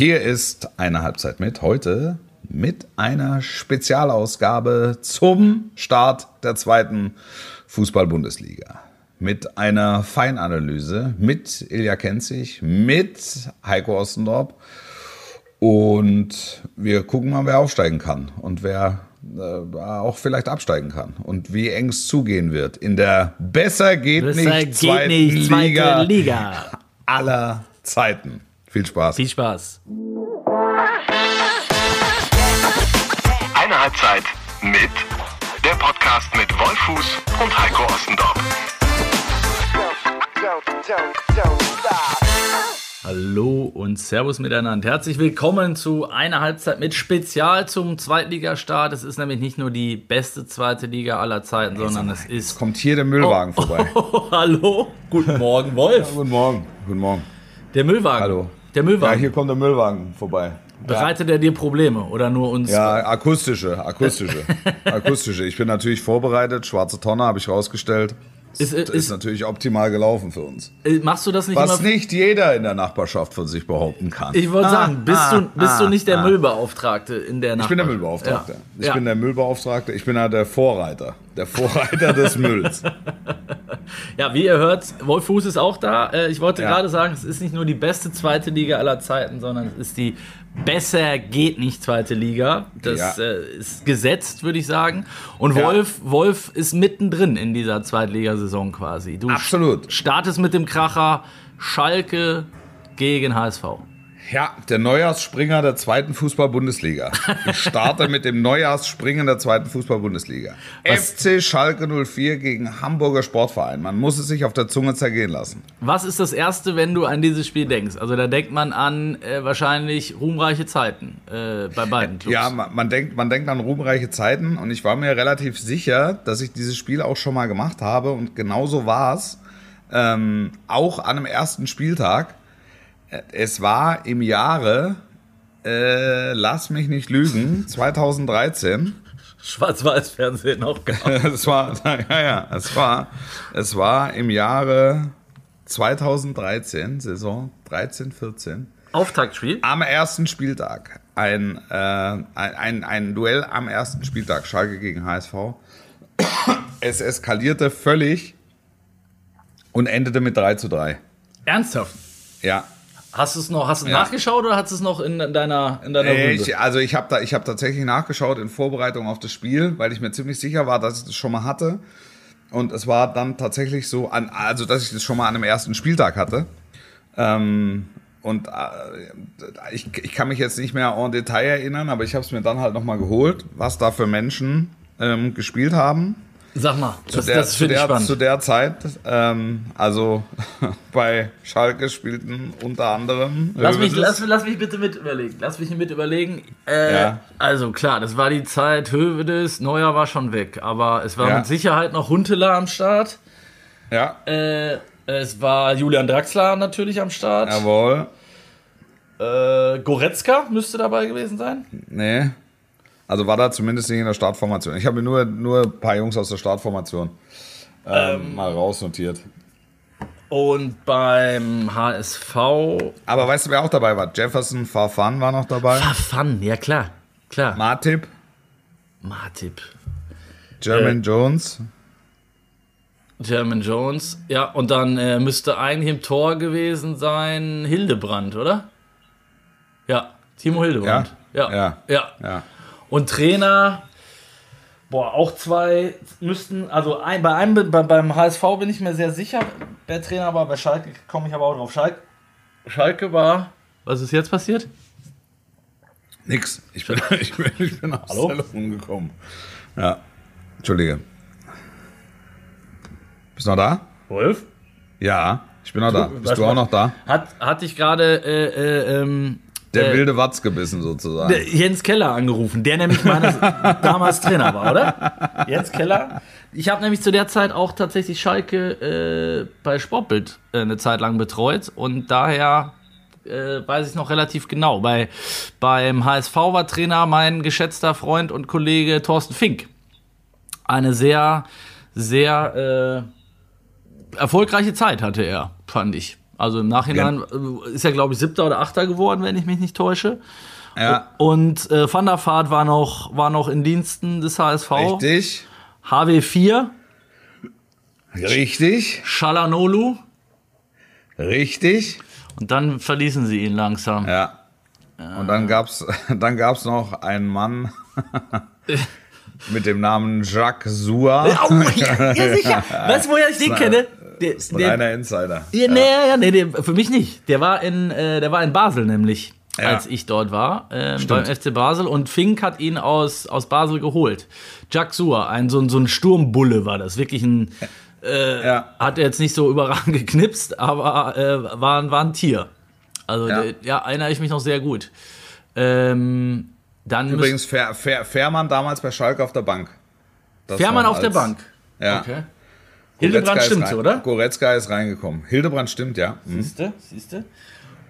Hier ist eine Halbzeit mit heute mit einer Spezialausgabe zum Start der zweiten Fußball-Bundesliga. Mit einer Feinanalyse mit Ilja Kenzig, mit Heiko Ostendorp. Und wir gucken mal, wer aufsteigen kann und wer äh, auch vielleicht absteigen kann und wie eng es zugehen wird in der besser geht Besser nicht geht zweiten nicht, Liga, Liga. aller Zeiten. Viel Spaß. Viel Spaß. Eine Halbzeit mit der Podcast mit Wolfuß und Heiko Ostendorf. Hallo und Servus miteinander. Herzlich willkommen zu einer Halbzeit mit Spezial zum Zweitligastart. Es ist nämlich nicht nur die beste zweite Liga aller Zeiten, sondern es ist. Kommt hier der Müllwagen vorbei. Oh, hallo, guten Morgen, Wolf. Guten Morgen. Guten Morgen. Der Müllwagen. Hallo. Der Ja, Müllwagen. hier kommt der Müllwagen vorbei. Bereitet er dir Probleme oder nur uns? Ja, akustische, akustische, akustische. Ich bin natürlich vorbereitet. Schwarze Tonne habe ich rausgestellt. Ist- Das ist, ist- natürlich optimal gelaufen für uns. Äh, Machst du das nicht Was immer? nicht jeder in der Nachbarschaft von sich behaupten kann. Ich wollte Ah, sagen, bist, ah, du, bist du ah, nicht der ah. Müllbeauftragte in der Ich bin der Nachbarschaft? Müllbeauftragte. Ja. Ich ja. bin der Müllbeauftragte. Ich bin ja der Vorreiter. Der Vorreiter des Mülls. Ja, wie ihr hört, Wolf Fuß ist auch da. Äh, Ich wollte Ja. gerade sagen, es ist nicht nur die beste zweite Liga aller Zeiten, sondern es ist die besser geht nicht zweite Liga. Das Ja. äh, ist gesetzt, würde ich sagen. Und Ja. Wolf, Wolf ist mittendrin in dieser Zweitligasaison quasi. Du Absolut. startest mit dem Kracher Schalke gegen HSV. Ja, der Neujahrsspringer der zweiten Fußball-Bundesliga. Ich starte mit dem Neujahrsspringer der zweiten Fußball-Bundesliga. FC Schalke 04 gegen Hamburger Sportverein. Man muss es sich auf der Zunge zergehen lassen. Was ist das Erste, wenn du an dieses Spiel denkst? Also da denkt man an äh, wahrscheinlich ruhmreiche Zeiten äh, bei beiden Clubs. Ja, man, man, denkt, man denkt an ruhmreiche Zeiten und ich war mir relativ sicher, dass ich dieses Spiel auch schon mal gemacht habe und genauso war es. Ähm, auch an dem ersten Spieltag. Es war im Jahre, äh, lass mich nicht lügen, 2013. Schwarz-Weiß-Fernsehen auch gehabt. Es war, ja, ja, es war, es war im Jahre 2013, Saison 13, 14. Auftaktspiel. Am ersten Spieltag. Ein, äh, ein, ein, ein Duell am ersten Spieltag. Schalke gegen HSV. Es eskalierte völlig und endete mit 3 zu 3. Ernsthaft? Ja. Hast du es noch, hast du Ja. nachgeschaut oder hast du es noch in deiner, in deiner Runde? Ich, also ich habe da, ich habe tatsächlich nachgeschaut in Vorbereitung auf das Spiel, weil ich mir ziemlich sicher war, dass ich das schon mal hatte. Und es war dann tatsächlich so, an, also dass ich das schon mal an dem ersten Spieltag hatte. Ähm, und äh, ich, ich kann mich jetzt nicht mehr en Detail erinnern, aber ich habe es mir dann halt nochmal geholt, was da für Menschen ähm, gespielt haben. Sag mal, das, der, das zu, finde ich der, spannend. zu der Zeit, ähm, also bei Schalke spielten unter anderem. Lass mich, lass, lass mich bitte mit überlegen. Lass mich mit überlegen. Äh, Ja. Also klar, das war die Zeit Hövedes, Neuer war schon weg, aber es war Ja. mit Sicherheit noch Huntela am Start. Ja, Äh, es war Julian Draxler natürlich am Start. jawohl. Äh, Goretzka müsste dabei gewesen sein. Nee. Also war da zumindest nicht in der Startformation. Ich habe mir nur, nur ein paar Jungs aus der Startformation ähm, mal rausnotiert. Und beim HSV. Aber weißt du, wer auch dabei war? Jefferson Farfan war noch dabei. Fun, ja klar. Klar. Matip, Martip. Jermaine Äh. Jones. German Jones. Ja, und dann äh, müsste eigentlich im Tor gewesen sein Hildebrand, oder? Ja, Timo Hildebrand. Ja. Ja. ja. Ja. Und Trainer, boah, auch zwei müssten, also ein, bei einem, bei, beim HSV bin ich mir sehr sicher, wer Trainer war, bei Schalke komme ich aber auch drauf. Schalke, Schalke war, was ist jetzt passiert? Nix. Ich bin, ich bin, ich bin aufs Hallo? Telefon gekommen. Ja. Entschuldige. Bist du noch da? Wolf? Ja, ich bin noch da. Bist du auch noch da? Hat, hatte ich gerade äh, äh, ähm, Der äh, wilde Watz gebissen sozusagen. der Jens Keller angerufen, der nämlich meines damals Trainer war, oder? Jens Keller. Ich habe nämlich zu der Zeit auch tatsächlich Schalke äh, bei Sportbild äh, eine Zeit lang betreut und daher äh, weiß ich noch relativ genau. Bei, beim HSV war Trainer mein geschätzter Freund und Kollege Thorsten Fink. Eine sehr, sehr äh, erfolgreiche Zeit hatte er, fand ich. Also im Nachhinein äh, ist er, glaube ich, siebter oder achter geworden, wenn ich mich nicht täusche. Ja, Und äh, Van der Vaart war noch, war noch in Diensten des HSV. richtig. HW4, Richtig. Shalanolu. Richtig. Und dann verließen sie ihn langsam. Ja. Und dann gab's, dann gab's noch einen Mann mit dem Namen Jacques Soua. Oh, ja, ja, sicher. Weißt du, woher ich den kenne? Der, ist ein der, reiner Insider. ja, nee, ja, nee, der, für mich nicht. Der war in, äh, der war in Basel nämlich, Ja. als ich dort war, äh, beim. FC Basel. Und Fink hat ihn aus, aus Basel geholt. Jacques Soua, ein, so, ein- so ein Sturmbulle war das. Wirklich ein, Ja. hat er jetzt nicht so überragend geknipst, aber äh, war, ein- war ein Tier. Also, Ja. ja, ja erinnere ich mich noch sehr gut. Ähm, dann Übrigens Fährmann damals bei Schalke auf der Bank. Das Fährmann auf der Bank. Ja. Okay. Hildebrand stimmt, rein- oder? Goretzka ist reingekommen. Hildebrand stimmt, ja. Mhm. Siehste, siehste.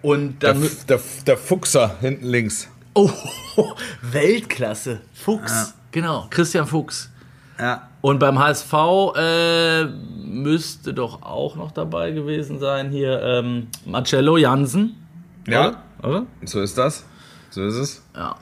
Und Der, dann. Der, F- der Fuchser hinten links. Oh, Weltklasse. Fuchs. Genau, Christian Fuchs. Ja. Und beim HSV äh, müsste doch auch noch dabei gewesen sein hier ähm, Marcello Jansen. Ja? Oder? so ist das. So ist es. Ja.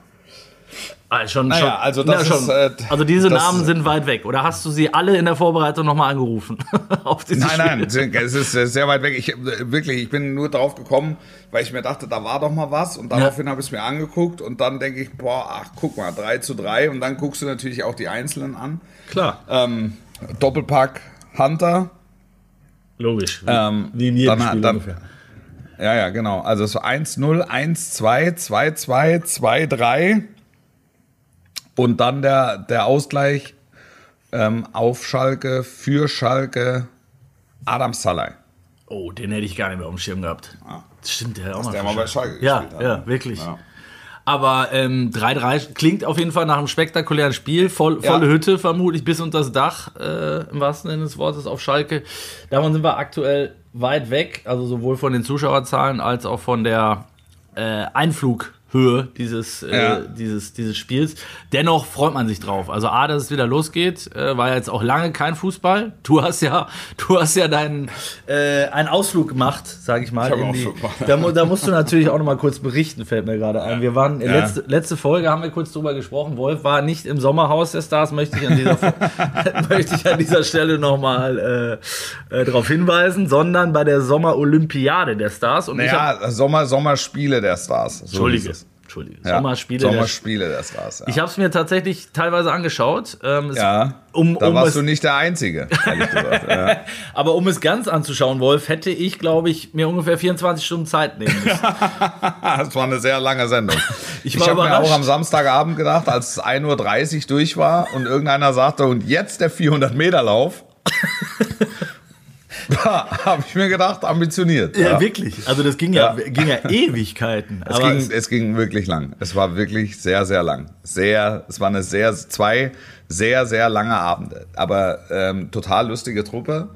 Ah, schon, Naja, schon, also das schon. ist, äh, also diese das- Namen sind weit weg. Oder hast du sie alle in der Vorbereitung nochmal angerufen? Auf diese Nein, Spiele? nein, es ist äh, sehr weit weg. Ich, äh, wirklich, ich bin nur drauf gekommen, weil ich mir dachte, da war doch mal was. Und daraufhin habe ich es mir angeguckt und dann denke ich, boah, ach, guck mal, 3 zu 3. Und dann guckst du natürlich auch die Einzelnen an. Klar. Ähm, Doppelpack Hunter. Logisch. Ähm, Wie in jedem dann, Spiel dann, ungefähr. Ja, ja, genau. Also es war 1-0, 1-2, 2-2, 2-3. Und dann der, der Ausgleich ähm, auf Schalke, für Schalke, Adam Salai. Oh, den hätte ich gar nicht mehr auf dem Schirm gehabt. Stimmt, der hat auch mal Der mal bei Schalke Ja, gespielt hat. ja, wirklich. Ja. Aber ähm, 3-3 klingt auf jeden Fall nach einem spektakulären Spiel. Voll, volle Ja. Hütte, vermutlich bis unter das Dach, äh, im wahrsten Sinne des Wortes, auf Schalke. Davon sind wir aktuell weit weg, also sowohl von den Zuschauerzahlen als auch von der äh, Einflughöhe dieses, äh, Ja. dieses, dieses Spiels. Dennoch freut man sich drauf. Also A, dass es wieder losgeht, äh, war ja jetzt auch lange kein Fußball. Du hast ja, du hast ja deinen äh, einen Ausflug gemacht, sage ich mal. Ich die, da, da musst du natürlich auch noch mal kurz berichten, fällt mir gerade ein. Wir waren Ja. letzte, letzte Folge haben wir kurz drüber gesprochen. Wolf war nicht im Sommerhaus der Stars, möchte ich an dieser, möchte ich an dieser Stelle noch mal äh, äh, darauf hinweisen, sondern bei der Sommerolympiade der Stars. Und ich hab, Naja, Sommer, Sommerspiele der Stars. So Entschuldige, Entschuldige, Ja, Sommerspiele. Sommerspiele der Stars. Ja. ich habe es mir tatsächlich teilweise angeschaut. Ähm, ja. um, da um warst du nicht der Einzige, ehrlich gesagt. Ja. aber um es ganz anzuschauen, Wolf, hätte ich, glaube ich, mir ungefähr 24 Stunden Zeit nehmen müssen. Das war eine sehr lange Sendung. Ich Ich, habe mir auch am Samstagabend gedacht, als es 1.30 Uhr durch war und irgendeiner sagte, und jetzt der 400-Meter-Lauf. Da habe ich mir gedacht, ambitioniert. Ja, wirklich. Also das ging ja, Ja. ging ja Ewigkeiten. Es, aber ging, es, es ging wirklich lang. Es war wirklich sehr, sehr lang. Sehr, es waren eine sehr, zwei sehr, sehr lange Abende. Aber ähm, total lustige Truppe.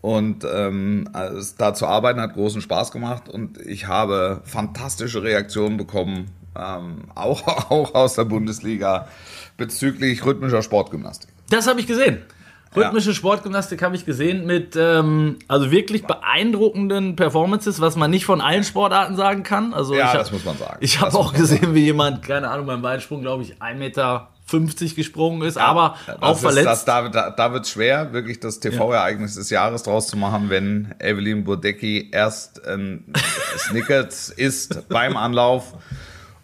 Und ähm, da zu arbeiten hat großen Spaß gemacht. Und ich habe fantastische Reaktionen bekommen, ähm, auch, auch aus der Bundesliga, bezüglich rhythmischer Sportgymnastik. das habe ich gesehen. Rhythmische Sportgymnastik habe ich gesehen mit ähm, also wirklich beeindruckenden Performances, was man nicht von allen Sportarten sagen kann. Also Ja, ich hab, das muss man sagen. Ich habe auch gesehen, wie jemand, keine Ahnung, beim Weitsprung, glaube ich, 1,50 Meter gesprungen ist, aber Das auch ist, verletzt. Das, da da, da wird es schwer, wirklich das TV-Ereignis des Jahres draus zu machen, wenn Evelyn Bodecki erst ähm, Snickers isst beim Anlauf,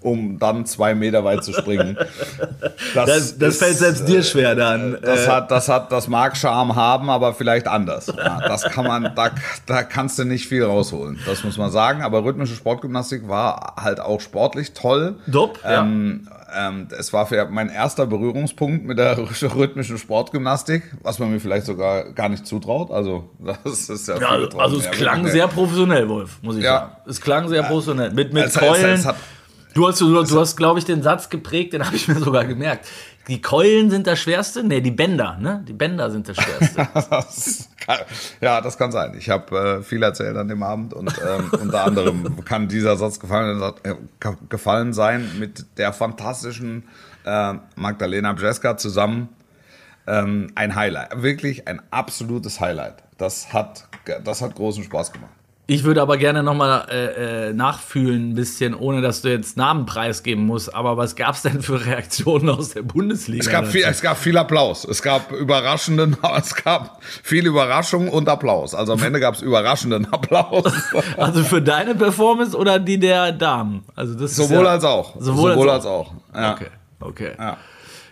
um dann zwei Meter weit zu springen. das das ist, fällt selbst dir schwer dann. Das Äh, hat, das hat, das mag Charme haben, aber vielleicht anders. Ja, das kann man, da, da kannst du nicht viel rausholen. Das muss man sagen. Aber rhythmische Sportgymnastik war halt auch sportlich toll. Dopp, ja. Ähm, ähm, es war für mein erster Berührungspunkt mit der rhythmischen Sportgymnastik, was man mir vielleicht sogar gar nicht zutraut. Also, das ist ja. ja, also es klang sehr professionell, Wolf, muss ich Ja. sagen. Es klang sehr professionell. Mit, mit Es- es- Keulen. es hat- Du hast, du, du hast glaube ich, den Satz geprägt, den habe ich mir sogar gemerkt. Die Keulen sind das Schwerste? Nee, die Bänder, ne? Die Bänder sind das Schwerste. Das kann, ja, das kann sein. Ich habe äh, viel erzählt an dem Abend und ähm, unter anderem kann dieser Satz gefallen, äh, ge- gefallen sein mit der fantastischen äh, Magdalena Brzeska zusammen. Ähm, ein Highlight, wirklich ein absolutes Highlight. Das hat, das hat großen Spaß gemacht. Ich würde aber gerne nochmal äh, äh, nachfühlen, ein bisschen, ohne dass du jetzt Namen preisgeben musst. Aber was gab es denn für Reaktionen aus der Bundesliga? Es gab, viel, es gab viel Applaus. Es gab überraschenden, es gab viel Überraschung und Applaus. Also am Ende gab es überraschenden Applaus. Also für deine Performance oder die der Damen? Also das sowohl ja, als auch. Sowohl, sowohl als, als auch. auch. Ja. Okay, okay. Ja.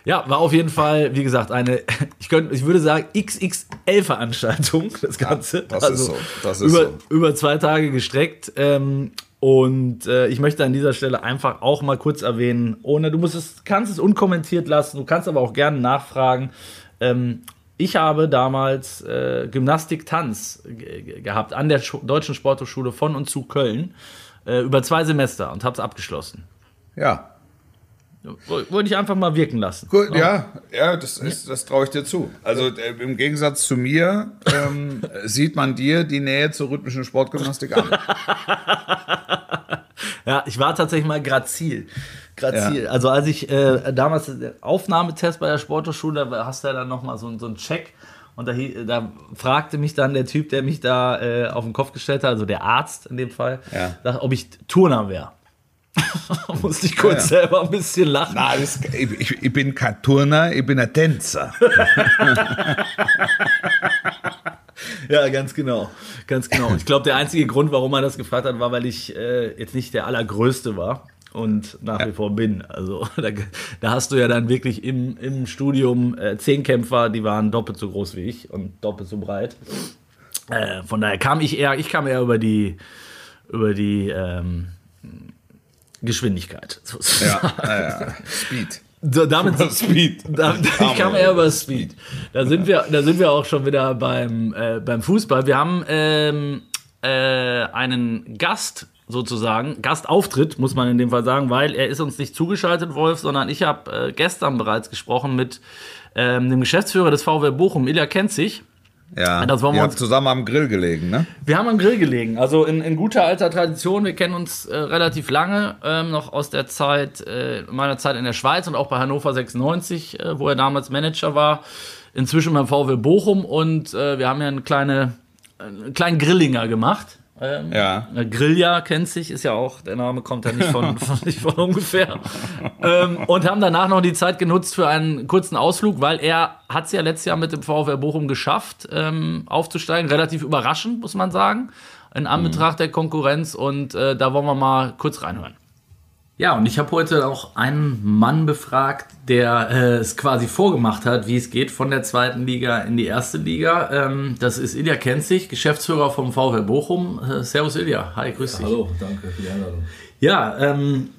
Ja, war auf jeden Fall, wie gesagt, eine, ich, könnte, ich würde sagen, XXL-Veranstaltung, das Ganze. Ja, das also ist so. Das ist über, so. über zwei Tage gestreckt. Ähm, und äh, ich möchte an dieser Stelle einfach auch mal kurz erwähnen, ohne, du musst es, kannst es unkommentiert lassen, du kannst aber auch gerne nachfragen. Ähm, ich habe damals äh, Gymnastik-Tanz gehabt an der Sch Deutschen Sporthochschule von und zu Köln äh, über zwei Semester und habe es abgeschlossen. Ja, wollte ich einfach mal wirken lassen. Gut, ja, ja, das, ist, das traue ich dir zu. Also äh, im Gegensatz zu mir ähm, sieht man dir die Nähe zur rhythmischen Sportgymnastik an. ja, ich war tatsächlich mal Grazil. Grazil. Ja. Also als ich äh, damals den Aufnahmetest bei der Sporthochschule, da hast du ja dann nochmal so, so einen Check. Und da, da, fragte mich dann der Typ, der mich da äh, auf den Kopf gestellt hat, also der Arzt in dem Fall, ja. ob ich Turner wäre. Musste ich kurz ja, ja. selber ein bisschen lachen. Na, das, ich, ich, bin kein Turner, ich bin ein Tänzer. ja, ganz genau. Ganz genau. Ich glaube, der einzige Grund, warum er das gefragt hat, war, weil ich äh, jetzt nicht der Allergrößte war und nach ja. wie vor bin. Also da, da, hast du ja dann wirklich im, im Studium äh, zehn Kämpfer, die waren doppelt so groß wie ich und doppelt so breit. Äh, von daher kam ich eher, ich kam eher über die, über die ähm, Geschwindigkeit. Ja, ja. Speed. So, damit Speed. Da, ich kam eher über Speed. Da sind wir, da sind wir auch schon wieder beim, äh, beim Fußball. Wir haben ähm, äh, einen Gast sozusagen, Gastauftritt, muss man in dem Fall sagen, weil er ist uns nicht zugeschaltet, Wolf, sondern ich habe äh, gestern bereits gesprochen mit ähm, dem Geschäftsführer des VW Bochum, Ilja Kenzig. Ja, das wollen wir uns zusammen am Grill gelegen, ne? Wir haben am Grill gelegen, also in, in guter alter Tradition. Wir kennen uns äh, relativ lange, ähm, noch aus der Zeit, äh, meiner Zeit in der Schweiz und auch bei Hannover 96, äh, wo er damals Manager war. Inzwischen beim VW Bochum und äh, wir haben ja eine kleine, einen kleinen Grillinger gemacht. Ähm, ja. Grillja kennt sich, ist ja auch, der Name kommt ja nicht von, von, nicht von ungefähr. ähm, und haben danach noch die Zeit genutzt für einen kurzen Ausflug, weil er hat es ja letztes Jahr mit dem VfR Bochum geschafft, ähm, aufzusteigen. Relativ überraschend, muss man sagen, in Anbetracht mhm. der Konkurrenz. Und äh, da wollen wir mal kurz reinhören. Ja, und ich habe heute auch einen Mann befragt, der äh, es quasi vorgemacht hat, wie es geht von der zweiten Liga in die erste Liga. Ähm, das ist Ilja Kenzig, Geschäftsführer vom VfL Bochum. Äh, servus Ilja, hi, grüß dich. Hallo, danke für die Einladung. Ja, ähm,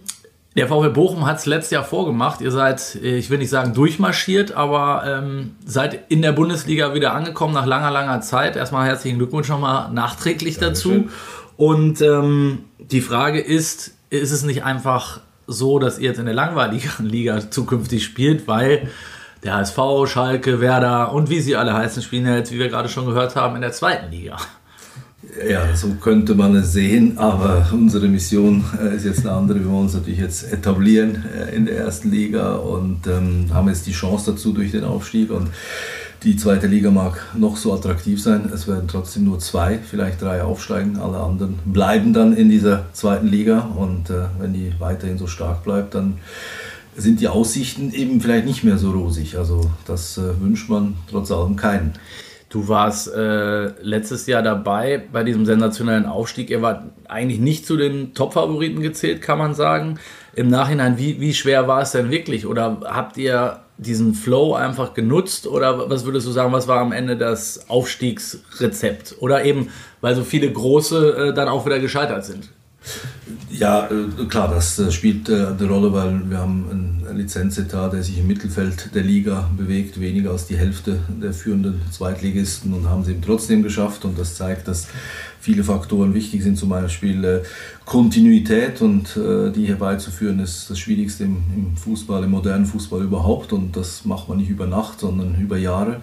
der VfL Bochum hat es letztes Jahr vorgemacht. Ihr seid, äh, ich will nicht sagen durchmarschiert, aber ähm, seid in der Bundesliga wieder angekommen nach langer, langer Zeit. Erstmal herzlichen Glückwunsch nochmal nachträglich Dankeschön. dazu. Und ähm, die Frage ist, ist es nicht einfach so, dass ihr jetzt in der langweiligen Liga zukünftig spielt, weil der HSV, Schalke, Werder und wie sie alle heißen, spielen ja jetzt, wie wir gerade schon gehört haben, in der zweiten Liga. Ja, so könnte man es sehen, aber unsere Mission äh, ist jetzt eine andere. Wir wollen uns natürlich jetzt etablieren äh, in der ersten Liga und ähm, haben jetzt die Chance dazu durch den Aufstieg und die zweite Liga mag noch so attraktiv sein. Es werden trotzdem nur zwei, vielleicht drei aufsteigen. Alle anderen bleiben dann in dieser zweiten Liga. Und äh, wenn die weiterhin so stark bleibt, dann sind die Aussichten eben vielleicht nicht mehr so rosig. Also das äh, wünscht man trotz allem keinen. Du warst äh, letztes Jahr dabei bei diesem sensationellen Aufstieg. Er war eigentlich nicht zu den Top-Favoriten gezählt, kann man sagen. Im Nachhinein, wie, wie schwer war es denn wirklich? Oder habt ihr diesen Flow einfach genutzt oder was würdest du sagen, was war am Ende das Aufstiegsrezept? Oder eben, weil so viele große äh, dann auch wieder gescheitert sind? Ja, äh, klar, das äh, spielt äh, eine Rolle, weil wir haben einen Lizenzetat, der sich im Mittelfeld der Liga bewegt, weniger als die Hälfte der führenden Zweitligisten und haben es eben trotzdem geschafft und das zeigt, dass viele Faktoren wichtig sind, zum Beispiel äh, Kontinuität und äh, die herbeizuführen ist das Schwierigste im, im, Fußball, im modernen Fußball überhaupt und das macht man nicht über Nacht, sondern über Jahre.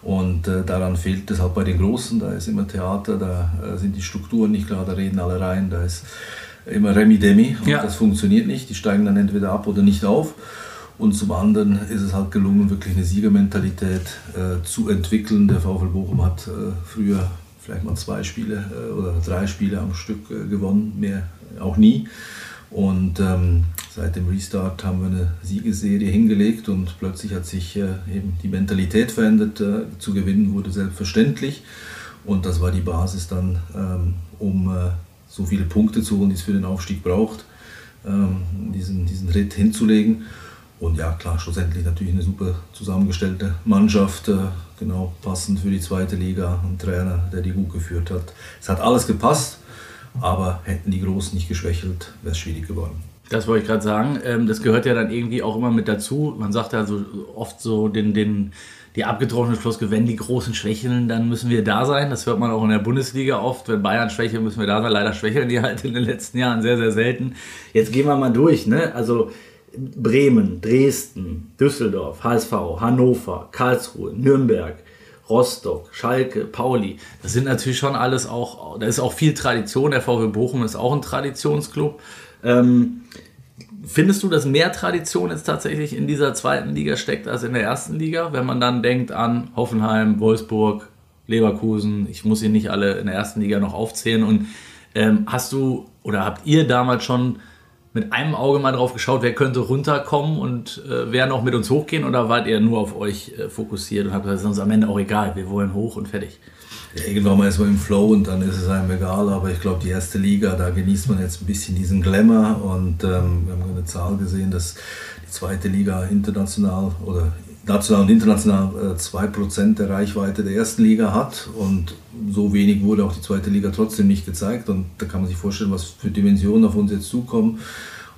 Und äh, daran fehlt es halt bei den Großen, da ist immer Theater, da äh, sind die Strukturen nicht klar, da reden alle rein, da ist immer Remi Demi und ja. das funktioniert nicht, die steigen dann entweder ab oder nicht auf. Und zum anderen ist es halt gelungen, wirklich eine Siegermentalität äh, zu entwickeln. Der VfL Bochum hat äh, früher vielleicht mal zwei Spiele äh, oder drei Spiele am Stück äh, gewonnen, mehr auch nie. Und ähm, seit dem Restart haben wir eine Siegesserie hingelegt und plötzlich hat sich äh, eben die Mentalität verändert. Äh, zu gewinnen wurde selbstverständlich. Und das war die Basis dann, ähm, um äh, so viele Punkte zu holen, die es für den Aufstieg braucht, ähm, diesen, diesen Ritt hinzulegen. Und ja, klar, schlussendlich natürlich eine super zusammengestellte Mannschaft, äh, genau passend für die zweite Liga, ein Trainer, der die gut geführt hat. Es hat alles gepasst, aber hätten die Großen nicht geschwächelt, wäre es schwierig geworden. Das wollte ich gerade sagen. Ähm, das gehört ja dann irgendwie auch immer mit dazu. Man sagt ja so oft so den, den, die abgetrocknete Floskel, wenn die Großen schwächeln, dann müssen wir da sein. Das hört man auch in der Bundesliga oft. Wenn Bayern schwächelt, müssen wir da sein. Leider schwächeln die halt in den letzten Jahren sehr, sehr selten. Jetzt gehen wir mal durch. Ne? Also Bremen, Dresden, Düsseldorf, HSV, Hannover, Karlsruhe, Nürnberg, Rostock, Schalke, Pauli. Das sind natürlich schon alles auch, da ist auch viel Tradition. Der VW Bochum ist auch ein Traditionsclub. Ähm, findest du, dass mehr Tradition jetzt tatsächlich in dieser zweiten Liga steckt als in der ersten Liga? Wenn man dann denkt an Hoffenheim, Wolfsburg, Leverkusen, ich muss sie nicht alle in der ersten Liga noch aufzählen. Und ähm, hast du oder habt ihr damals schon mit einem Auge mal drauf geschaut, wer könnte runterkommen und äh, wer noch mit uns hochgehen oder wart ihr nur auf euch äh, fokussiert und habt gesagt, es ist uns am Ende auch egal, wir wollen hoch und fertig? Ja, irgendwann mal ist man im Flow und dann ist es einem egal, aber ich glaube, die erste Liga, da genießt man jetzt ein bisschen diesen Glamour und ähm, wir haben eine Zahl gesehen, dass die zweite Liga international oder national und international äh, 2% der Reichweite der ersten Liga hat und so wenig wurde auch die zweite Liga trotzdem nicht gezeigt und da kann man sich vorstellen, was für Dimensionen auf uns jetzt zukommen.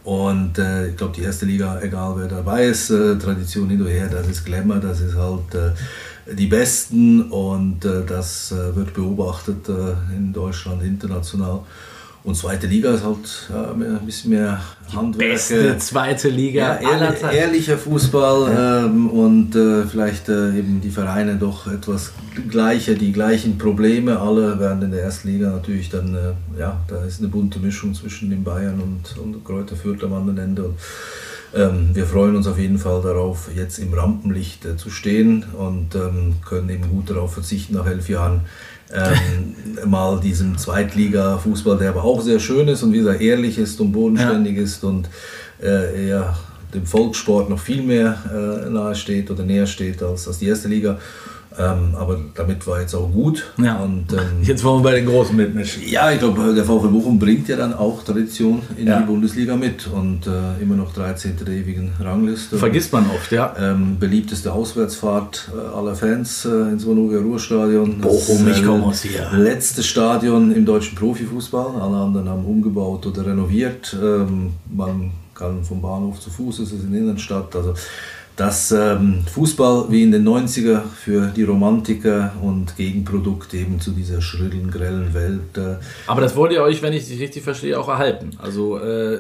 Und äh, ich glaube, die erste Liga, egal wer dabei ist, äh, Tradition hin oder her, das ist Glamour, das ist halt äh, die Besten und äh, das äh, wird beobachtet äh, in Deutschland, international. Und zweite Liga ist halt ja, ein bisschen mehr Handwerk. Beste zweite Liga ja, aller Zeiten. ehrlicher Fußball Ja. ähm, und äh, vielleicht äh, eben die Vereine doch etwas gleicher, die gleichen Probleme. Alle werden in der ersten Liga natürlich dann, äh, ja, da ist eine bunte Mischung zwischen den Bayern und, und Kräuter Fürth am anderen Ende. Und, ähm, wir freuen uns auf jeden Fall darauf, jetzt im Rampenlicht äh, zu stehen und ähm, können eben gut darauf verzichten, nach elf Jahren ähm, mal diesem Zweitliga-Fußball, der aber auch sehr schön ist und wie gesagt ehrlich ist und bodenständig ist und äh, eher dem Volkssport noch viel mehr äh, nahe steht oder näher steht als, als die erste Liga. Ähm, aber damit war jetzt auch gut. Ja. Und, ähm, Jetzt wollen wir bei den Großen mitmischen. ja, ich glaube, der VfL Bochum bringt ja dann auch Tradition in Ja. die Bundesliga mit und äh, immer noch 13. der ewigen Rangliste. Vergisst man oft, ja. Ähm, beliebteste Auswärtsfahrt äh, aller Fans äh, ins Vonovia Ruhrstadion. Das Bochum, ist, ich komm aus hier. Letzte Stadion im deutschen Profifußball. Alle anderen haben umgebaut oder renoviert. Ähm, man kann vom Bahnhof zu Fuß, es ist in der Innenstadt. Also das ähm, Fußball wie in den 90er für die Romantiker und Gegenprodukt eben zu dieser schrillen, grellen Welt. Äh, Aber das wollt ihr euch, wenn ich dich richtig verstehe, auch erhalten. Also äh,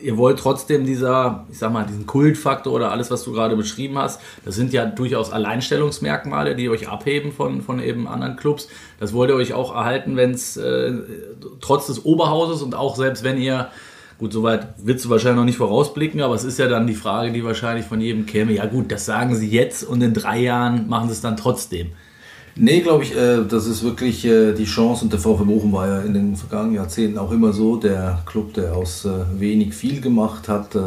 ihr wollt trotzdem dieser, ich sag mal, diesen Kultfaktor oder alles, was du gerade beschrieben hast, das sind ja durchaus Alleinstellungsmerkmale, die euch abheben von, von eben anderen Clubs. Das wollt ihr euch auch erhalten, wenn es äh, trotz des Oberhauses und auch selbst wenn ihr Gut, soweit willst du wahrscheinlich noch nicht vorausblicken, aber es ist ja dann die Frage, die wahrscheinlich von jedem käme. Ja gut, das sagen sie jetzt und in drei Jahren machen sie es dann trotzdem. Nee, glaube ich, äh, das ist wirklich äh, die Chance und der VfB Bochum war ja in den vergangenen Jahrzehnten auch immer so, der Club, der aus äh, wenig viel gemacht hat, äh,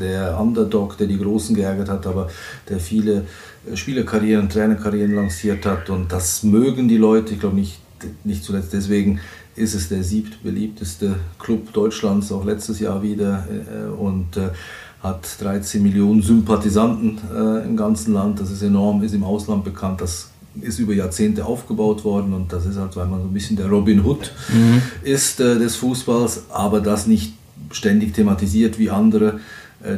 der Underdog, der die Großen geärgert hat, aber der viele äh, Spielerkarrieren, Trainerkarrieren lanciert hat und das mögen die Leute, ich glaube nicht, nicht zuletzt deswegen ist es der siebt beliebteste Club Deutschlands, auch letztes Jahr wieder äh, und äh, hat 13 Millionen Sympathisanten äh, im ganzen Land, das ist enorm, ist im Ausland bekannt, das ist über Jahrzehnte aufgebaut worden und das ist halt, weil man so ein bisschen der Robin Hood ist äh, des Fußballs, aber das nicht ständig thematisiert wie andere,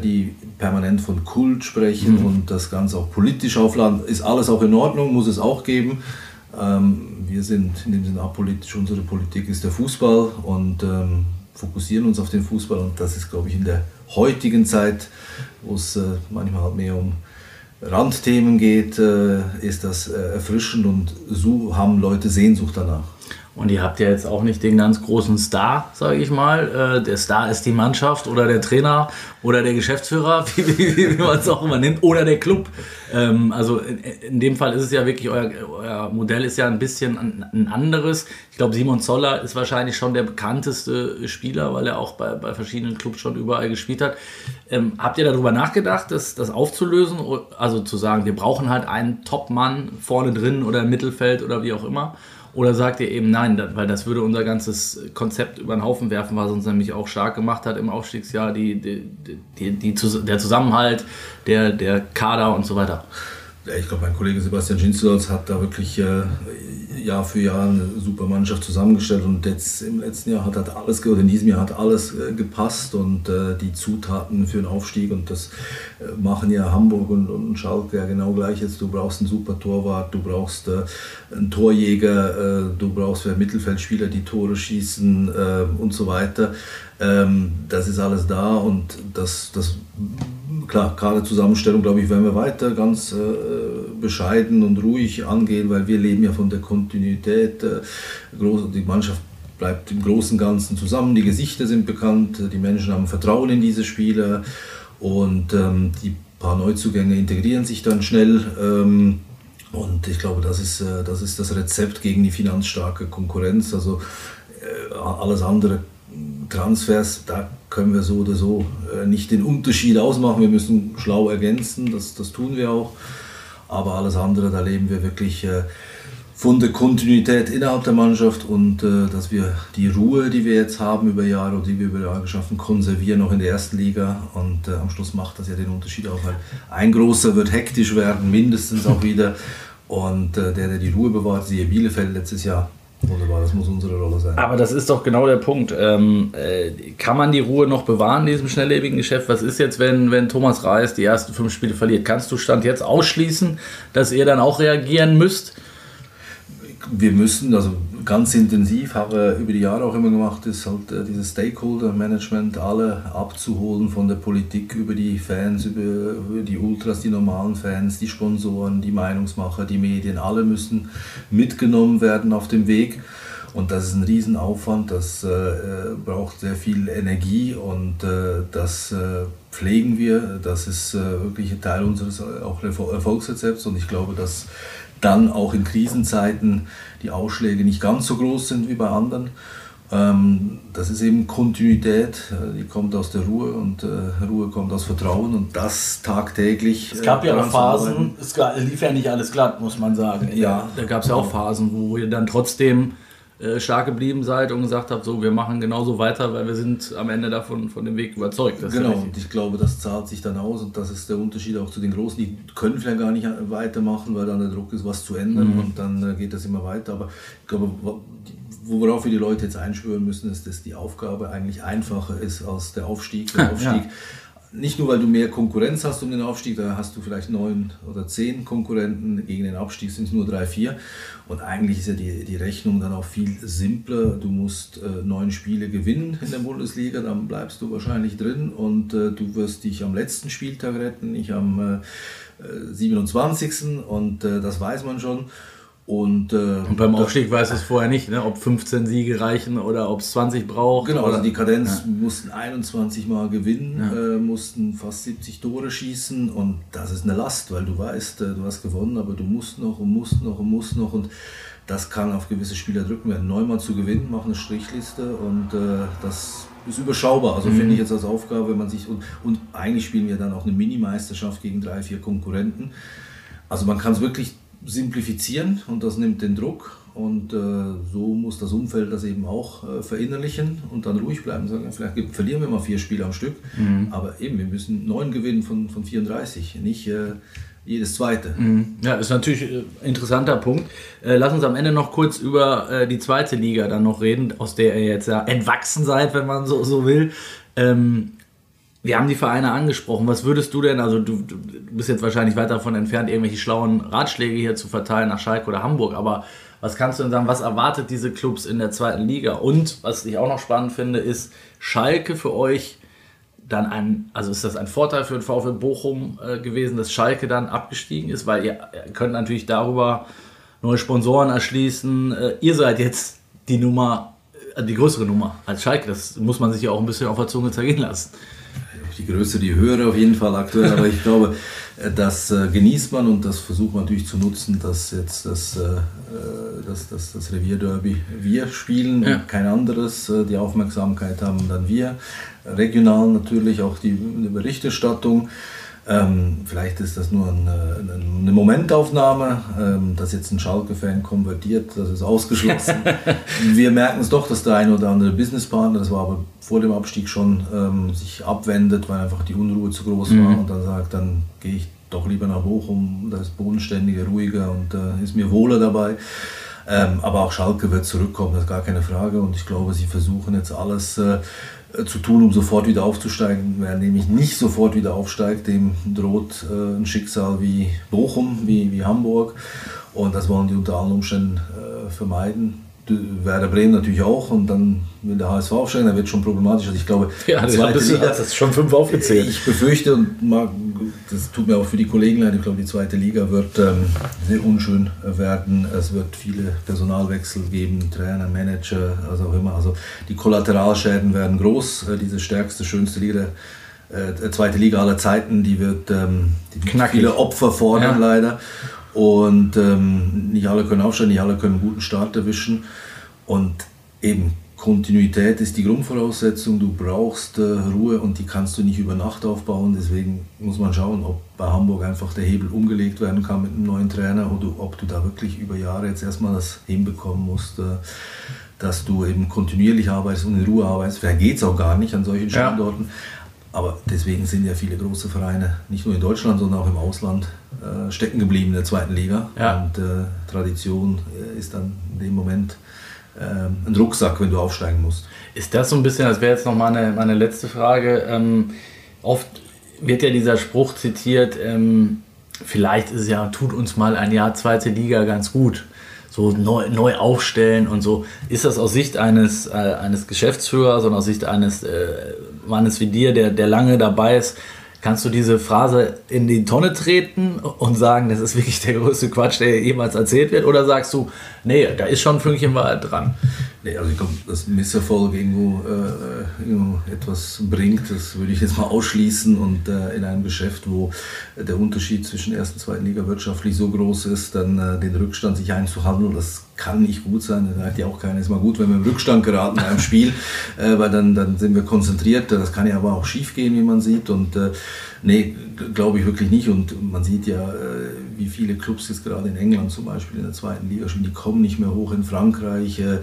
die permanent von Kult sprechen und das Ganze auch politisch aufladen. Ist alles auch in Ordnung, muss es auch geben. Ähm, wir sind in dem Sinne apolitisch, unsere Politik ist der Fußball und ähm, fokussieren uns auf den Fußball und das ist, glaube ich, in der heutigen Zeit, wo es äh, manchmal halt mehr um Randthemen geht, äh, ist das äh, erfrischend und so haben Leute Sehnsucht danach. Und ihr habt ja jetzt auch nicht den ganz großen Star, sage ich mal. Äh, der Star ist die Mannschaft oder der Trainer oder der Geschäftsführer, wie, wie, wie man es auch immer nennt, oder der Club. Ähm, also in, dem Fall ist es ja wirklich, euer, euer Modell ist ja ein bisschen ein, ein anderes. Ich glaube, Simon Zoller ist wahrscheinlich schon der bekannteste Spieler, weil er auch bei, bei verschiedenen Clubs schon überall gespielt hat. Ähm, habt ihr darüber nachgedacht, das, das aufzulösen? Also zu sagen, wir brauchen halt einen Top-Mann vorne drin oder im Mittelfeld oder wie auch immer? Oder sagt ihr eben nein, weil das würde unser ganzes Konzept über den Haufen werfen, was uns nämlich auch stark gemacht hat im Aufstiegsjahr, die, die, die, der Zusammenhalt, der, der Kader und so weiter. Ich glaube, mein Kollege Sebastian Schinzels hat da wirklich äh, Jahr für Jahr eine super Mannschaft zusammengestellt und jetzt im letzten Jahr hat, hat alles, oder in diesem Jahr hat alles äh, gepasst und äh, die Zutaten für den Aufstieg und das äh, machen ja Hamburg und, und Schalke ja genau gleich jetzt. Du brauchst einen super Torwart, du brauchst äh, einen Torjäger, äh, du brauchst Mittelfeldspieler, die Tore schießen und so weiter. Ähm, das ist alles da und das, das klar, Kaderzusammenstellung, glaube ich, werden wir weiter ganz äh, bescheiden und ruhig angehen, weil wir leben ja von der Kontinuität. Äh, die Mannschaft bleibt im Großen und Ganzen zusammen, die Gesichter sind bekannt, die Menschen haben Vertrauen in diese Spieler und ähm, die paar Neuzugänge integrieren sich dann schnell. Ähm, und ich glaube, das ist, äh, das ist das Rezept gegen die finanzstarke Konkurrenz. Also äh, alles andere Transfers, da können wir so oder so äh, nicht den Unterschied ausmachen. Wir müssen schlau ergänzen, das, das tun wir auch. Aber alles andere, da leben wir wirklich äh, von der Kontinuität innerhalb der Mannschaft und äh, dass wir die Ruhe, die wir jetzt haben über Jahre oder die wir über Jahre geschaffen, konservieren noch in der ersten Liga. Und am Schluss macht das ja den Unterschied auch, weil ein großer wird hektisch werden, mindestens auch wieder. Und der, der die Ruhe bewahrt, siehe Bielefeld letztes Jahr, Wunderbar, das muss unsere Rolle sein. Aber das ist doch genau der Punkt. Ähm, äh, kann man die Ruhe noch bewahren in diesem schnelllebigen Geschäft? Was ist jetzt, wenn, wenn Thomas Reis die ersten fünf Spiele verliert? Kannst du Stand jetzt ausschließen, dass ihr dann auch reagieren müsst? Wir müssen, also ganz intensiv, habe über die Jahre auch immer gemacht, ist halt äh, dieses Stakeholder-Management, alle abzuholen von der Politik über die Fans, über, die Ultras, die normalen Fans, die Sponsoren, die Meinungsmacher, die Medien, alle müssen mitgenommen werden auf dem Weg. Und das ist ein Riesenaufwand, das äh, äh braucht sehr viel Energie und äh, das äh, pflegen wir. Das ist wirklich ein Teil unseres auch Erfolgsrezepts und ich glaube, dass dann auch in Krisenzeiten die Ausschläge nicht ganz so groß sind wie bei anderen. Ähm, das ist eben Kontinuität, äh, die kommt aus der Ruhe und äh, Ruhe kommt aus Vertrauen und das tagtäglich. Es gab ja auch Phasen, es lief ja nicht alles glatt, muss man sagen. Ja. Da gab es ja auch Phasen, wo ihr dann trotzdem äh, stark geblieben seid und gesagt habt, so wir machen genauso weiter, weil wir sind am Ende davon von dem Weg überzeugt. genau, und ich glaube, das zahlt sich dann aus und das ist der Unterschied auch zu den Großen. Die können vielleicht gar nicht weitermachen, weil dann der Druck ist, was zu ändern mhm. und dann äh, geht das immer weiter. Aber ich glaube, worauf wir die Leute jetzt einschwören müssen, ist, dass die Aufgabe eigentlich einfacher ist als der Aufstieg. Der Aufstieg ja nicht nur, weil du mehr Konkurrenz hast um den Aufstieg, da hast du vielleicht neun oder zehn Konkurrenten, gegen den Abstieg sind es nur drei, vier. Und eigentlich ist ja die, die Rechnung dann auch viel simpler. Du musst äh, neun Spiele gewinnen in der Bundesliga, dann bleibst du wahrscheinlich drin und äh, du wirst dich am letzten Spieltag retten, nicht am äh, 27. Und äh, das weiß man schon. Und, äh, und beim Aufstieg weiß es vorher nicht, ne? ob 15 Siege reichen oder ob es 20 braucht. Genau, also die Kadenz ja. mussten 21 Mal gewinnen, ja. äh, mussten fast 70 Tore schießen und das ist eine Last, weil du weißt, äh, du hast gewonnen, aber du musst noch und musst noch und musst noch und das kann auf gewisse Spieler drücken werden. Neunmal zu gewinnen, mach eine Strichliste und äh, das ist überschaubar. Also mhm. finde ich jetzt als Aufgabe, wenn man sich und, und eigentlich spielen wir dann auch eine Mini-Meisterschaft gegen drei, vier Konkurrenten. Also man kann es wirklich simplifizieren und das nimmt den Druck. Und äh, so muss das Umfeld das eben auch äh, verinnerlichen und dann ruhig bleiben. Sagen, vielleicht verlieren wir mal vier Spiele am Stück, mhm. aber eben, wir müssen neun gewinnen von, von 34, nicht äh, jedes zweite. Mhm. Ja, ist natürlich ein äh, interessanter Punkt. Äh, lass uns am Ende noch kurz über äh, die zweite Liga dann noch reden, aus der ihr jetzt ja entwachsen seid, wenn man so, so will. Ähm, wir haben die Vereine angesprochen. Was würdest du denn, also du, du, bist jetzt wahrscheinlich weit davon entfernt, irgendwelche schlauen Ratschläge hier zu verteilen nach Schalke oder Hamburg, aber was kannst du denn sagen, was erwartet diese Clubs in der zweiten Liga? Und was ich auch noch spannend finde, ist Schalke für euch dann ein, also ist das ein Vorteil für den VfL Bochum äh, gewesen, dass Schalke dann abgestiegen ist, weil ihr, könnt natürlich darüber neue Sponsoren erschließen. Äh, ihr seid jetzt die Nummer, äh, die größere Nummer als Schalke. Das muss man sich ja auch ein bisschen auf der Zunge zergehen lassen. Die größere, die höhere auf jeden Fall aktuell, aber ich glaube, äh, das äh, genießt man und das versucht man natürlich zu nutzen, dass jetzt das, äh, das, das, das Revierderby wir spielen ja. und kein anderes. Die Aufmerksamkeit haben dann wir. Regional natürlich auch die, die Berichterstattung. Ähm, vielleicht ist das nur eine, eine Momentaufnahme, ähm, dass jetzt ein Schalke-Fan konvertiert, das ist ausgeschlossen. Wir merken es doch, dass der eine oder andere Businesspartner, das war aber vor dem Abstieg schon, ähm, sich abwendet, weil einfach die Unruhe zu groß war mhm. und dann sagt, dann gehe ich doch lieber nach Bochum, da ist bodenständiger, ruhiger und äh, ist mir wohler dabei. Ähm, aber auch Schalke wird zurückkommen, das ist gar keine Frage. Und ich glaube, sie versuchen jetzt alles äh, äh, zu tun, um sofort wieder aufzusteigen. Wer nämlich nicht sofort wieder aufsteigt, dem droht äh, ein Schicksal wie Bochum, wie, wie Hamburg. Und das wollen die unter allen Umständen äh, vermeiden. Werder Bremen natürlich auch und dann will der HSV aufsteigen, dann wird schon problematisch. Also ich glaube, ja, das zweite Liga, das ist schon fünf aufgezählt. Ich befürchte und mag, das tut mir auch für die Kollegen leid, ich glaube, die zweite Liga wird ähm, sehr unschön werden. Es wird viele Personalwechsel geben, Trainer, Manager, also auch immer. Also die Kollateralschäden werden groß. Äh, diese stärkste, schönste Liga äh, zweite Liga aller Zeiten, die wird, ähm, die viele Opfer fordern ja. leider. Und ähm, nicht alle können aufsteigen, nicht alle können einen guten Start erwischen. Und eben Kontinuität ist die Grundvoraussetzung. Du brauchst äh, Ruhe und die kannst du nicht über Nacht aufbauen. Deswegen muss man schauen, ob bei Hamburg einfach der Hebel umgelegt werden kann mit einem neuen Trainer oder ob du da wirklich über Jahre jetzt erstmal das hinbekommen musst, äh, dass du eben kontinuierlich arbeitest und in Ruhe arbeitest. Vielleicht geht es auch gar nicht an solchen Standorten. Ja. Aber deswegen sind ja viele große Vereine, nicht nur in Deutschland, sondern auch im Ausland, äh, stecken geblieben in der zweiten Liga. Ja. Und äh, Tradition äh, ist dann in dem Moment äh, ein Rucksack, wenn du aufsteigen musst. Ist das so ein bisschen, das wäre jetzt noch meine, meine letzte Frage, ähm, oft wird ja dieser Spruch zitiert, ähm, vielleicht ist ja, tut uns mal ein Jahr zweite Liga ganz gut so neu, neu aufstellen und so. Ist das aus Sicht eines, äh, eines Geschäftsführers und aus Sicht eines äh, Mannes wie dir, der, der lange dabei ist, kannst du diese Phrase in die Tonne treten und sagen, das ist wirklich der größte Quatsch, der jemals erzählt wird? Oder sagst du, nee, da ist schon ein Fünkchen Wahrheit dran? Nee, also ich glaube, dass Misserfolg irgendwo, äh, irgendwo etwas bringt, das würde ich jetzt mal ausschließen. Und äh, in einem Geschäft, wo der Unterschied zwischen ersten und zweiten Liga wirtschaftlich so groß ist, dann äh, den Rückstand sich einzuhandeln, das kann nicht gut sein. Da sagt ja auch keiner, ist mal gut, wenn wir im Rückstand geraten in einem Spiel, äh, weil dann, dann sind wir konzentriert. Das kann ja aber auch schief gehen, wie man sieht. Und äh, nee, glaube ich wirklich nicht. Und man sieht ja, äh, wie viele Clubs jetzt gerade in England zum Beispiel in der zweiten Liga spielen, die kommen nicht mehr hoch in Frankreich. Äh,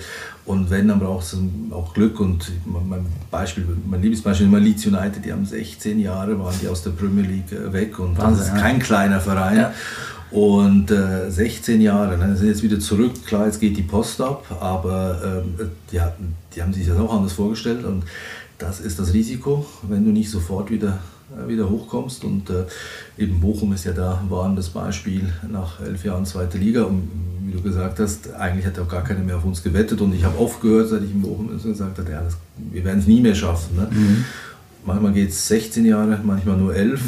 und wenn, dann braucht es auch Glück. Und mein Beispiel, mein Lieblingsbeispiel ist mal Leeds United, die haben 16 Jahre, waren die aus der Premier League äh, weg. Und Wahnsinn, das ist kein kleiner Verein. Ja. Und äh, 16 Jahre, dann ne, sind jetzt wieder zurück. Klar, jetzt geht die Post ab, aber ähm, die, hatten, die haben sich das auch anders vorgestellt. Und das ist das Risiko, wenn du nicht sofort wieder, wieder hochkommst. Und äh, eben Bochum ist ja da war das Beispiel nach elf Jahren zweite Liga. Und wie du gesagt hast, eigentlich hat auch gar keiner mehr auf uns gewettet. Und ich habe oft gehört, seit ich in Bochum bin, gesagt habe, ja, das, wir werden es nie mehr schaffen. Ne? Mhm. Manchmal geht es 16 Jahre, manchmal nur 11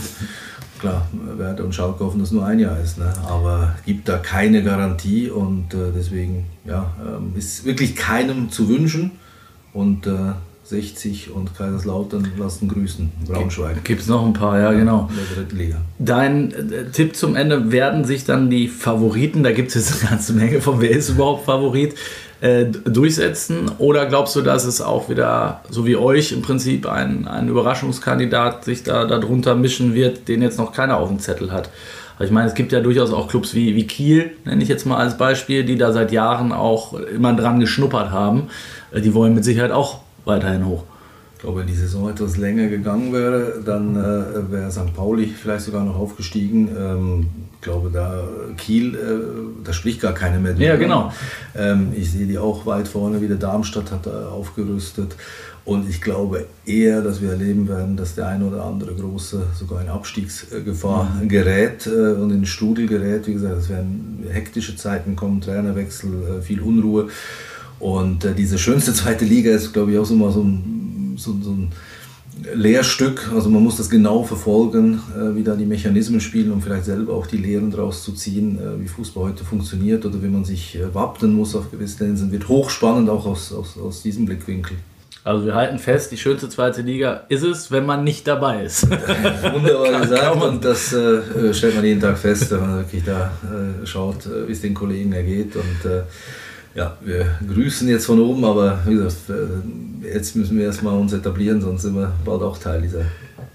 klar, Werder und Schalke hoffen, dass nur ein Jahr ist. Ne? Aber gibt da keine Garantie und äh, deswegen ja, ähm, ist wirklich keinem zu wünschen. Und äh, 60 und Kaiserslautern lassen grüßen. Braunschweig. Gibt es noch ein paar, ja, genau. In der dritten Liga. Dein äh, Tipp zum Ende: werden sich dann die Favoriten, da gibt es jetzt eine ganze Menge von, wer ist überhaupt Favorit, äh, durchsetzen? Oder glaubst du, dass es auch wieder, so wie euch im Prinzip, ein, ein Überraschungskandidat sich da darunter mischen wird, den jetzt noch keiner auf dem Zettel hat? ich meine, es gibt ja durchaus auch Clubs wie, wie Kiel, nenne ich jetzt mal als Beispiel, die da seit Jahren auch immer dran geschnuppert haben. Äh, die wollen mit Sicherheit auch weiterhin hoch. Ich glaube, wenn die Saison etwas länger gegangen wäre, dann äh, wäre St. Pauli vielleicht sogar noch aufgestiegen. Ähm, ich glaube, da Kiel, äh, da spricht gar keiner mehr drüber. Ja, genau. Ähm, ich sehe die auch weit vorne, wieder Darmstadt hat da aufgerüstet. Und ich glaube eher, dass wir erleben werden, dass der eine oder andere große sogar in Abstiegsgefahr mhm. gerät äh, und in Strudel gerät. Wie gesagt, es werden hektische Zeiten kommen, Trainerwechsel, äh, viel Unruhe. Und äh, diese schönste zweite Liga ist, glaube ich, auch so mal so ein, so, so ein Lehrstück. Also man muss das genau verfolgen, äh, wie da die Mechanismen spielen, um vielleicht selber auch die Lehren daraus zu ziehen, äh, wie Fußball heute funktioniert oder wie man sich äh, wappnen muss auf gewisse Linsen. Wird hochspannend auch aus, aus, aus diesem Blickwinkel. Also wir halten fest, die schönste zweite Liga ist es, wenn man nicht dabei ist. Wunderbar gesagt und das äh, stellt man jeden Tag fest, wenn man wirklich da äh, schaut, äh, wie es den Kollegen ergeht. Und äh, ja, wir grüßen jetzt von oben, aber wie gesagt, äh, jetzt müssen wir erstmal uns etablieren, sonst sind wir bald auch Teil dieser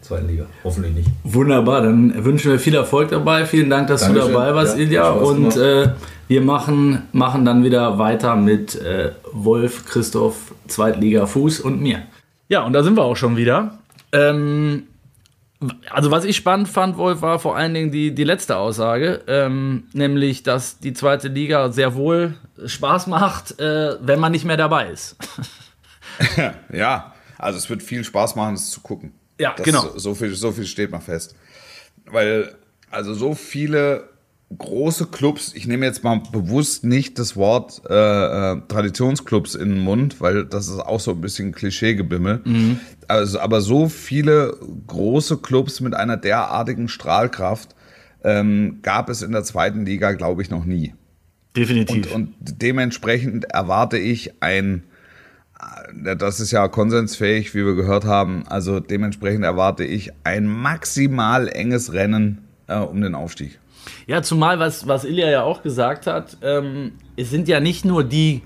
zweiten Liga. Hoffentlich nicht. Wunderbar, dann wünschen wir viel Erfolg dabei. Vielen Dank, dass Dankeschön. du dabei warst, Ja, Ilja. Und äh, wir machen, machen dann wieder weiter mit äh, Wolf, Christoph, Zweitliga, Fuß und mir. Ja, und da sind wir auch schon wieder. Ähm, also was ich spannend fand, Wolf, war vor allen Dingen die, die letzte Aussage, ähm, nämlich, dass die zweite Liga sehr wohl Spaß macht, äh, wenn man nicht mehr dabei ist. Ja, also es wird viel Spaß machen, es zu gucken. Ja, das, genau. So, so, viel, so viel steht mal fest. Weil, also so viele große Clubs, ich nehme jetzt mal bewusst nicht das Wort äh, äh, Traditionsclubs in den Mund, weil das ist auch so ein bisschen Klischeegebimmel. Mhm. Also, aber so viele große Clubs mit einer derartigen Strahlkraft ähm, gab es in der zweiten Liga, glaube ich, noch nie. Definitiv. Und dementsprechend erwarte ich ein, äh, das ist ja konsensfähig, wie wir gehört haben, also dementsprechend erwarte ich ein maximal enges Rennen äh, um den Aufstieg. Ja, zumal, was, was Ilja ja auch gesagt hat, ähm, es sind ja nicht nur die,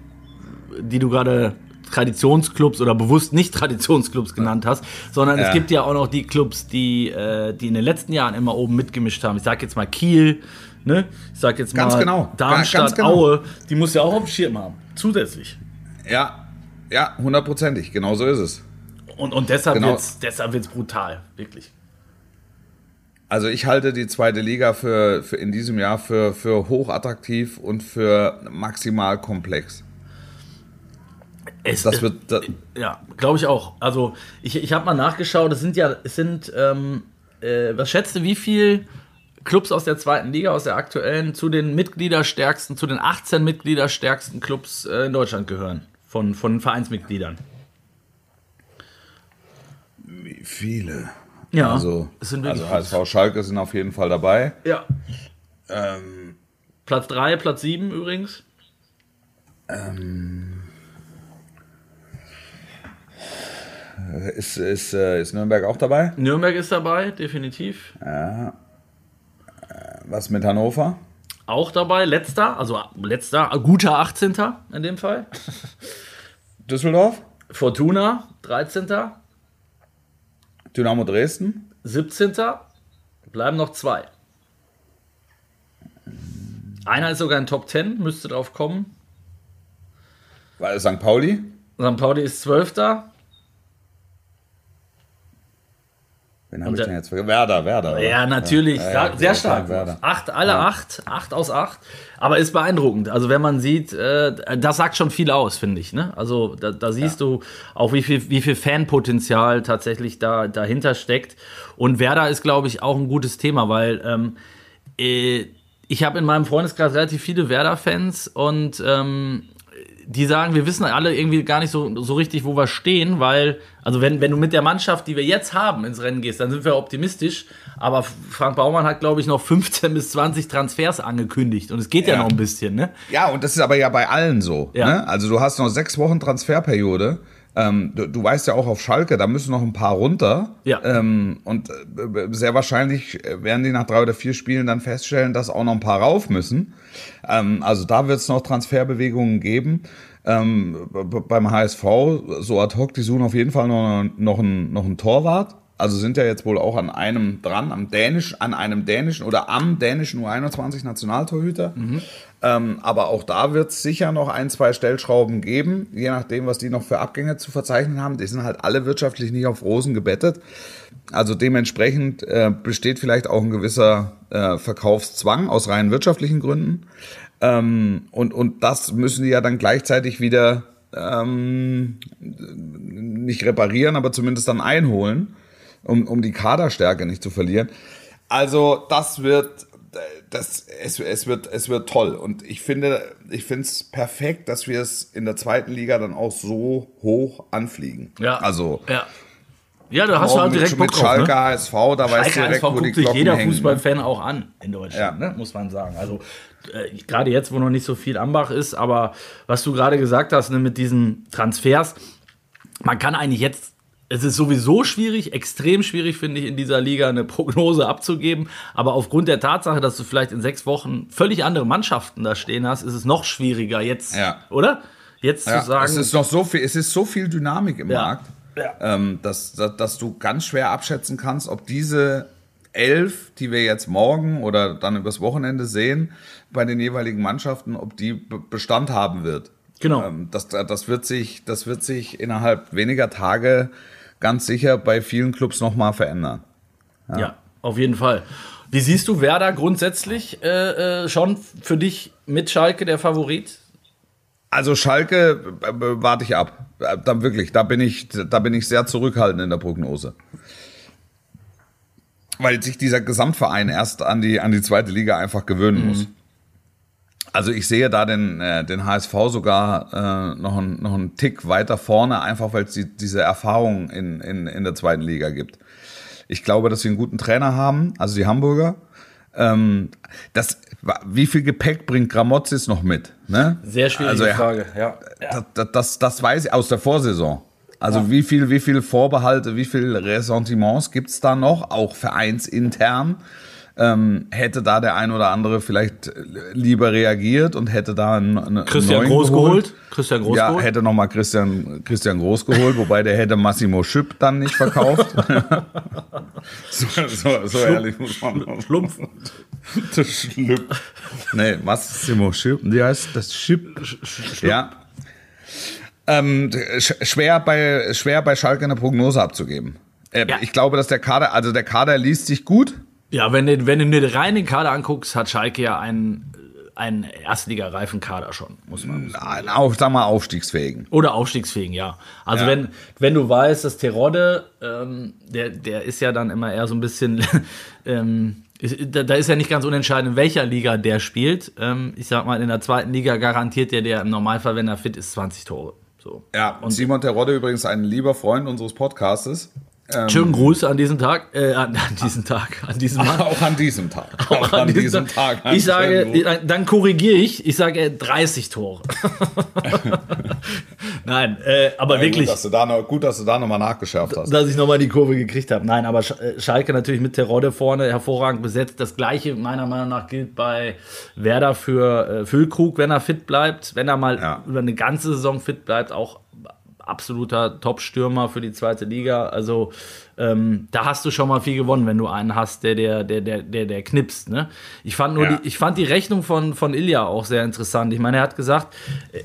die du gerade Traditionsclubs oder bewusst nicht Traditionsclubs genannt hast, sondern Ja. es gibt ja auch noch die Clubs, die, äh, die in den letzten Jahren immer oben mitgemischt haben. Ich sag jetzt mal Kiel, ne? Ich sag jetzt Ganz mal genau. Darmstadt, genau. Aue, die muss ja auch auf dem Schirm haben. Zusätzlich. Ja, ja, hundertprozentig, genau so ist es. Und, und deshalb Genau. wird's deshalb wird's brutal, wirklich. Also ich halte die zweite Liga für, für in diesem Jahr für, für hochattraktiv und für maximal komplex. Es, Das wird, da, Ja, glaube ich auch. Also ich, ich habe mal nachgeschaut, es sind ja, es sind, ähm, äh, was schätzt du, wie viel Clubs aus der zweiten Liga, aus der aktuellen, zu den Mitgliederstärksten, zu den 18 Mitgliederstärksten Clubs äh, in Deutschland gehören? Von, von Vereinsmitgliedern. wie viele? Ja, Also, es sind also HSV Schalke sind auf jeden Fall dabei. Ja. Ähm, Platz 3, Platz 7 übrigens. ist, ist, äh, ist Nürnberg auch dabei? Nürnberg ist dabei, definitiv. Was mit Hannover? Auch dabei, letzter, also letzter, guter 18. in dem Fall. Düsseldorf? Fortuna, 13. Dynamo Dresden? 17. Bleiben noch zwei. Einer ist sogar in Top 10, müsste drauf kommen. Weil St. Pauli? St. Pauli ist 12. Wen habe ich denn jetzt vergessen? Werder, Werder. oder? Ja, natürlich. Ja, ja, ja, sehr ja, stark. Werder. Acht, alle acht. Acht aus acht. Aber ist beeindruckend. Also, wenn man sieht, äh, das sagt schon viel aus, finde ich. Ne? Also, da, da siehst du auch, wie viel, wie viel Fanpotenzial tatsächlich da, dahinter steckt. Und Werder ist, glaube ich, auch ein gutes Thema, weil ähm, äh, ich habe in meinem Freundeskreis relativ viele Werder-Fans und ähm, die sagen, wir wissen alle irgendwie gar nicht so, so richtig, wo wir stehen, weil, also wenn, wenn du mit der Mannschaft, die wir jetzt haben, ins Rennen gehst, dann sind wir optimistisch. Aber Frank Baumann hat, glaube ich, noch 15 bis 20 Transfers angekündigt und es geht ja, Ja. noch ein bisschen, ne? Ja, und das ist aber ja bei allen so. Ja. Ne? Also du hast noch sechs Wochen Transferperiode. Ähm, du, du weißt ja auch auf Schalke, da müssen noch ein paar runter. Ja. Ähm, und äh, sehr wahrscheinlich werden die nach drei oder vier Spielen dann feststellen, dass auch noch ein paar rauf müssen. Ähm, also da wird es noch Transferbewegungen geben. Ähm, beim HSV, so ad hoc, die suchen auf jeden Fall noch, noch, einen, noch einen Torwart. Also sind ja jetzt wohl auch an einem dran, am dänisch, an einem dänischen oder am dänischen U21 Nationaltorhüter. Ähm, aber auch da wird es sicher noch ein, zwei Stellschrauben geben, je nachdem, was die noch für Abgänge zu verzeichnen haben. Die sind halt alle wirtschaftlich nicht auf Rosen gebettet. Also dementsprechend äh, besteht vielleicht auch ein gewisser äh, Verkaufszwang aus rein wirtschaftlichen Gründen. Ähm, und, und das müssen die ja dann gleichzeitig wieder ähm, nicht reparieren, aber zumindest dann einholen, um, um die Kaderstärke nicht zu verlieren. Also das wird, das, es, es, wird, es wird toll. Und ich finde, ich finde es perfekt, dass wir es in der zweiten Liga dann auch so hoch anfliegen. Ja. Also Ja. Ja, da hast du halt direkt mit Bock drauf, Schalke, ne? HSV, da weißt Schalke du direkt, HSV wo guckt sich jeder hängen. ne? Fußballfan auch an in Deutschland, Ja. ne? muss man sagen. Also äh, gerade jetzt, wo noch nicht so viel Ambach ist, aber was du gerade gesagt hast ne, mit diesen Transfers, man kann eigentlich jetzt, es ist sowieso schwierig, extrem schwierig finde ich in dieser Liga eine Prognose abzugeben, aber aufgrund der Tatsache, dass du vielleicht in sechs Wochen völlig andere Mannschaften da stehen hast, ist es noch schwieriger jetzt, Ja. oder? Jetzt Ja, zu sagen, es ist noch so viel, es ist so viel Dynamik im Ja. Markt, ähm, dass, dass, dass du ganz schwer abschätzen kannst, ob diese elf, die wir jetzt morgen oder dann übers Wochenende sehen, bei den jeweiligen Mannschaften, ob die Be- Bestand haben wird. Genau. Ähm, das, das, wird sich, das wird sich innerhalb weniger Tage ganz sicher bei vielen Clubs nochmal verändern. Ja. auf jeden Fall. Wie siehst du Werder grundsätzlich äh, äh, schon für dich mit Schalke der Favorit? Also Schalke äh, warte ich ab. Äh, Dann wirklich, da bin ich, da bin ich sehr zurückhaltend in der Prognose. Weil sich dieser Gesamtverein erst an die, an die zweite Liga einfach gewöhnen muss. Also ich sehe da den, äh, den HSV sogar äh, noch, ein, noch einen Tick weiter vorne, einfach weil es die, diese Erfahrung in, in, in der zweiten Liga gibt. Ich glaube, dass sie einen guten Trainer haben, also die Hamburger. Ähm, das, wie viel Gepäck bringt Gramozis noch mit? Ne? Sehr schwierige Also er- Frage, ja. ja. das, das, das weiß ich aus der Vorsaison. Also wie viel, wie viel Vorbehalte, wie viel Ressentiments gibt's da noch, auch vereinsintern? Ähm, hätte da der ein oder andere vielleicht lieber reagiert und hätte da einen, einen Christian neuen Groß geholt? geholt. Christian Groß Ja, geholt. hätte nochmal Christian, Christian Groß geholt, wobei der hätte Massimo Schüpp dann nicht verkauft. so, so, so ehrlich muss man Schlumpf. das Schlüpp. Nee, Massimo Schüpp. Wie heißt das? Schüpp. Ja. Ähm, sch schwer, bei, schwer bei Schalke eine Prognose abzugeben. Äh, Ja. Ich glaube, dass der Kader, also der Kader liest sich gut. Ja, wenn du, wenn du dir rein den Kader anguckst, hat Schalke ja einen, einen erstligareifen Kader schon, muss man sagen. Auf, sag mal, aufstiegsfähigen. Oder aufstiegsfähigen, ja. Also Ja. wenn, wenn du weißt, dass Terodde, ähm, der, der ist ja dann immer eher so ein bisschen, ähm, ist, da, da ist ja nicht ganz unentscheidend, in welcher Liga der spielt. Ähm, ich sag mal, in der zweiten Liga garantiert der, der im Normalfall, wenn er fit ist, 20 Tore. So. Ja, und Simon Terodde übrigens ein lieber Freund unseres Podcastes. Ähm, Schönen Gruß an diesem Tag, äh, an, an diesem Tag, an diesem Mann. Auch an diesem Tag. Auch an diesem Tag. einen Ich sage, Gruß. dann- korrigiere ich, ich sage äh, 30 Tore. Nein, äh, aber Ja, wirklich. Gut, dass du da noch, gut, dass du da nochmal nachgeschärft hast. dass ich nochmal die Kurve gekriegt habe. Nein, aber Sch- äh, Schalke natürlich mit Terodde vorne hervorragend besetzt. Das gleiche meiner Meinung nach gilt bei Werder für äh, Füllkrug, wenn er fit bleibt, wenn er mal Ja. über eine ganze Saison fit bleibt, auch absoluter Top-Stürmer für die zweite Liga. Also ähm, da hast du schon mal viel gewonnen, wenn du einen hast, der der der der der, der knipst. Ne? Ich fand nur Ja. die, ich fand die Rechnung von von Ilja auch sehr interessant. Ich meine, er hat gesagt, äh,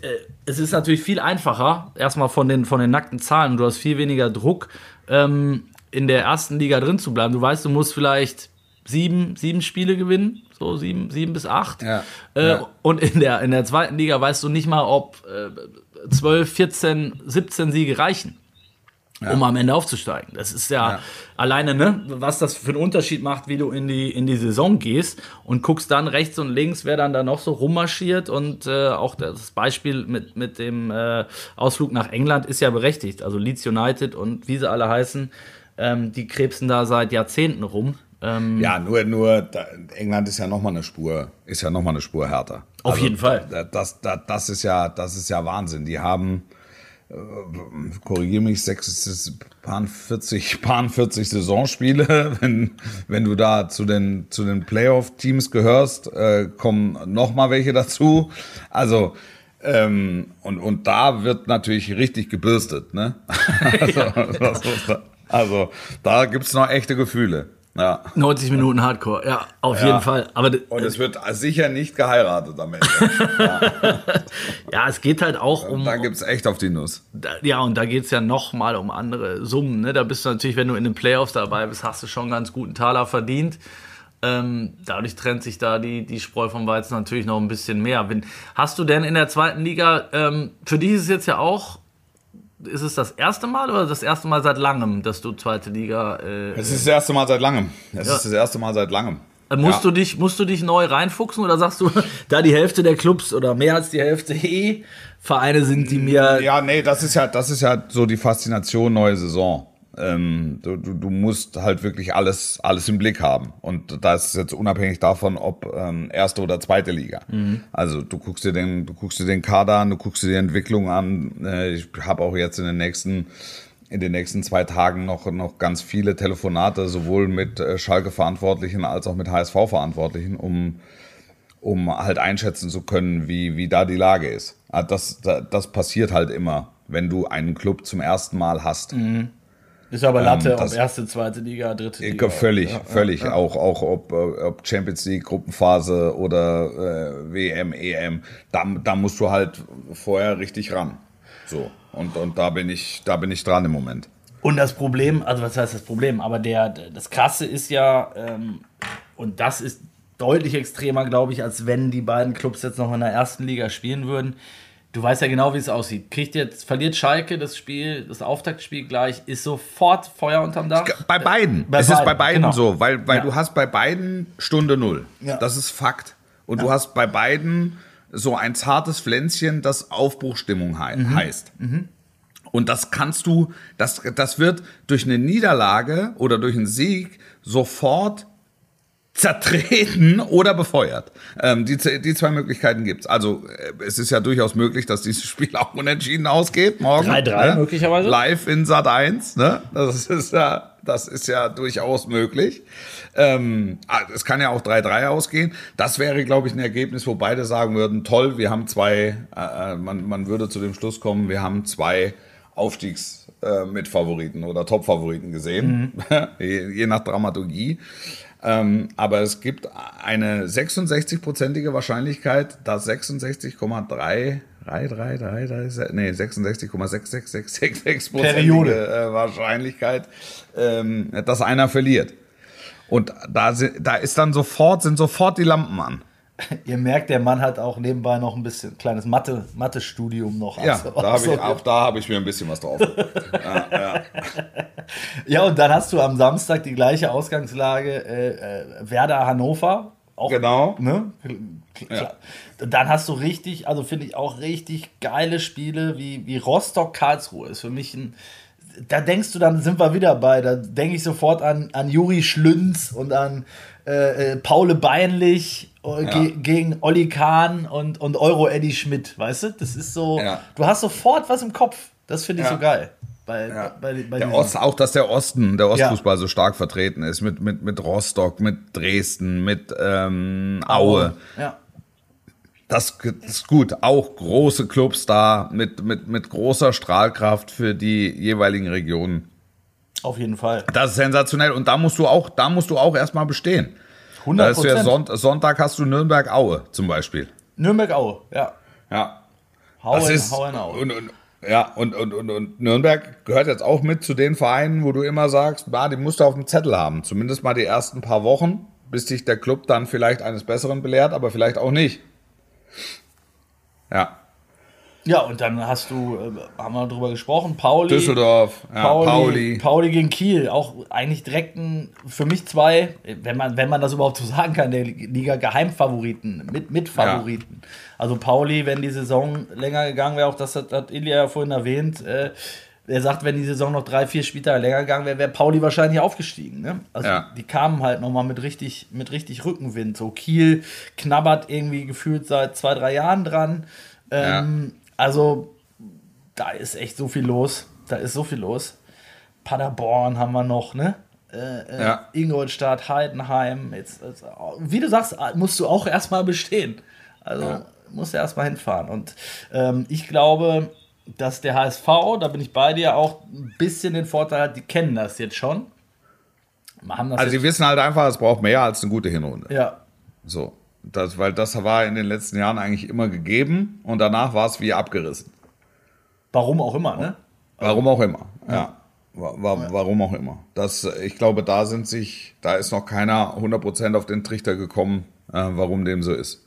es ist natürlich viel einfacher, erstmal von den von den nackten Zahlen. Du hast viel weniger Druck ähm, in der ersten Liga drin zu bleiben. Du weißt, du musst vielleicht sieben sieben Spiele gewinnen, so sieben sieben bis acht. Ja. Äh, Ja. Und in der, in der zweiten Liga weißt du nicht mal, ob äh, 12, 14, 17 Siege reichen, um am Ende aufzusteigen. Das ist ja, Ja. alleine, ne, was das für einen Unterschied macht, wie du in die, in die Saison gehst und guckst dann rechts und links, wer dann da noch so rummarschiert. Und äh, auch das Beispiel mit, mit dem äh, Ausflug nach England ist ja berechtigt. Also Leeds United und wie sie alle heißen, ähm, die krebsen da seit Jahrzehnten rum. Ähm, Ja, nur, nur England ist ja nochmal eine Spur, ist ja noch mal eine Spur härter. Also, Auf jeden Fall. da- Das, das, das, ist ja, das ist ja Wahnsinn. Die haben, äh, korrigiere mich, sechs, paar 40, paar 40 Saisonspiele. Wenn, wenn du da zu den, zu den Playoff-Teams gehörst, äh, kommen nochmal welche dazu. Also, ähm, und, und da wird natürlich richtig gebürstet, ne? Also, das muss man- also da gibt's noch echte Gefühle. Ja. 90 Minuten Hardcore, ja, auf Ja. jeden Fall. Aber Und es wird sicher nicht geheiratet am Ende. ja, es geht halt auch um. Da gibt's echt auf die Nuss. Da, ja, und da geht es ja noch mal um andere Summen. Ne? Da bist du natürlich, wenn du in den Playoffs dabei bist, hast du schon einen ganz guten Taler verdient. Ähm, dadurch trennt sich da die, die Spreu vom Weizen natürlich noch ein bisschen mehr. Wenn, hast du denn in der zweiten Liga, ähm, für dich ist es jetzt ja auch, ist es das erste Mal oder das erste Mal seit langem, dass du zweite Liga. Äh, Es ist das erste Mal seit langem. Es Ja. ist das erste Mal seit langem. musst, ja. du dich, musst du dich neu reinfuchsen oder sagst du, da die Hälfte der Clubs oder mehr als die Hälfte eh Vereine sind, die mir. Ja, nee, das ist ja, das ist ja so die Faszination neue Saison. Ähm, du, du, musst halt wirklich alles, alles im Blick haben. Und das ist jetzt unabhängig davon, ob ähm, erste oder zweite Liga. Also du guckst dir den, du guckst dir den Kader an, du guckst dir die Entwicklung an. Äh, ich habe auch jetzt in den nächsten in den nächsten zwei Tagen noch, noch ganz viele Telefonate, sowohl mit äh, Schalke-Verantwortlichen als auch mit HSV-Verantwortlichen, um, um halt einschätzen zu können, wie, wie da die Lage ist. Ah, Das, das passiert halt immer, wenn du einen Club zum ersten Mal hast. Ist aber Latte, das- ob erste, zweite Liga, dritte Liga. Ich- Völlig, Ja, völlig. Auch, auch ob, äh, ob Champions League, Gruppenphase oder äh, WM, EM. Da, da musst du halt vorher richtig ran. So. Und, und da bin ich, da bin ich dran im Moment. Und das Problem, also was heißt das Problem? Aber der, das Krasse ist ja, ähm, und das ist deutlich extremer, glaube ich, als wenn die beiden Clubs jetzt noch in der ersten Liga spielen würden. Du weißt ja genau, wie es aussieht. Kriegt jetzt, verliert Schalke das Spiel, das Auftaktspiel gleich, ist sofort Feuer unterm Dach. Bei beiden. Bei es ist bei beiden, beiden genau. so, weil, weil Ja. du hast bei beiden Stunde Null. Ja. Das ist Fakt. Und du hast bei beiden so ein zartes Pflänzchen, das Aufbruchstimmung hei Mhm. heißt. Und das kannst du, das, das wird durch eine Niederlage oder durch einen Sieg sofort zertreten oder befeuert. Ähm, die, die zwei Möglichkeiten gibt's. Also äh, es ist ja durchaus möglich, dass dieses Spiel auch unentschieden ausgeht morgen. 3-3 möglicherweise. Live in Sat 1. Ne? Das ist ja, das ist ja durchaus möglich. Ähm, ah, es kann ja auch 3-3 ausgehen. Das wäre, glaube ich, ein Ergebnis, wo beide sagen würden, toll, wir haben zwei, äh, äh, man, man würde zu dem Schluss kommen, wir haben zwei Aufstiegs äh, Mitfavoriten oder Topfavoriten gesehen, je, je nach Dramaturgie. Ähm, aber es gibt eine 66-prozentige Wahrscheinlichkeit, dass 66,3 3, 3, 3, 3, nee, 66,66666 Periode. äh, Wahrscheinlichkeit, ähm, dass einer verliert. Und da, da ist dann sofort, sind sofort die Lampen an. Ihr merkt, der Mann hat auch nebenbei noch ein bisschen kleines Mathe, Mathe-Studium noch. Ja, abso- da hab ich, auch da habe ich mir ein bisschen was drauf. ja, ja. Ja, und dann hast du am Samstag die gleiche Ausgangslage äh, äh, Werder Hannover. Auch, Genau. Ne? Klar. Dann hast du richtig, also finde ich auch richtig geile Spiele wie, wie Rostock Karlsruhe. Ist für mich ein. Da denkst du, dann sind wir wieder bei. Da denke ich sofort an, an Juri Schlünz und an äh, äh, Paule Beinlich äh, ge gegen Olli Kahn und, und Euro Eddie Schmidt. Weißt du? Das ist so. Ja. Du hast sofort was im Kopf. Das finde ich Ja. so geil. Bei, Ja. bei, bei Der Ost, auch, dass der Osten, der Ostfußball so stark vertreten ist, mit, mit, mit Rostock, mit Dresden, mit ähm, Aue. Ja. Das ist gut. Auch große Clubs da mit, mit, mit großer Strahlkraft für die jeweiligen Regionen. Auf jeden Fall. Das ist sensationell. Und da musst du auch, da musst du auch erstmal bestehen. Da 100 ist ja Sonnt Sonntag hast du Nürnberg-Aue zum Beispiel. Nürnberg-Aue, ja. Ja. Hau Das ist, hau in Aue. und, und, ja, und, und, und, und Nürnberg gehört jetzt auch mit zu den Vereinen, wo du immer sagst, bah, die musst du auf dem Zettel haben. Zumindest mal die ersten paar Wochen, bis dich der Club dann vielleicht eines Besseren belehrt, aber vielleicht auch nicht. Ja. Ja, und dann hast du, äh, haben wir drüber gesprochen, Pauli. Düsseldorf, ja, Pauli, Pauli. Pauli. gegen Kiel, auch eigentlich direkt ein, für mich zwei, wenn man, wenn man das überhaupt so sagen kann, der Liga Geheimfavoriten, mit, Mitfavoriten. Also Pauli, wenn die Saison länger gegangen wäre, auch das hat, hat Ilja ja vorhin erwähnt, äh, er sagt, wenn die Saison noch drei, vier Spieltage länger gegangen wäre, wäre Pauli wahrscheinlich aufgestiegen. Ne? Also Ja. die kamen halt nochmal mit richtig, mit richtig Rückenwind. So Kiel knabbert irgendwie gefühlt seit zwei, drei Jahren dran. Ähm, Also da ist echt so viel los. Da ist so viel los. Paderborn haben wir noch, ne? Äh, äh, Ja. Ingolstadt, Heidenheim. Jetzt, jetzt, wie du sagst, musst du auch erstmal bestehen. Also musst du erstmal hinfahren. Und ähm, ich glaube, dass der HSV, da bin ich bei dir, auch ein bisschen den Vorteil hat, die kennen das jetzt schon. Das Also die wissen halt einfach, es braucht mehr als eine gute Hinrunde. ja, So. Das, weil das war in den letzten Jahren eigentlich immer gegeben und danach war es wie abgerissen. warum auch immer, ne? Warum auch immer. Ja. Wa- wa- Warum auch immer. Das, ich glaube, da sind sich, da ist noch keiner 100% auf den Trichter gekommen, äh, warum dem so ist.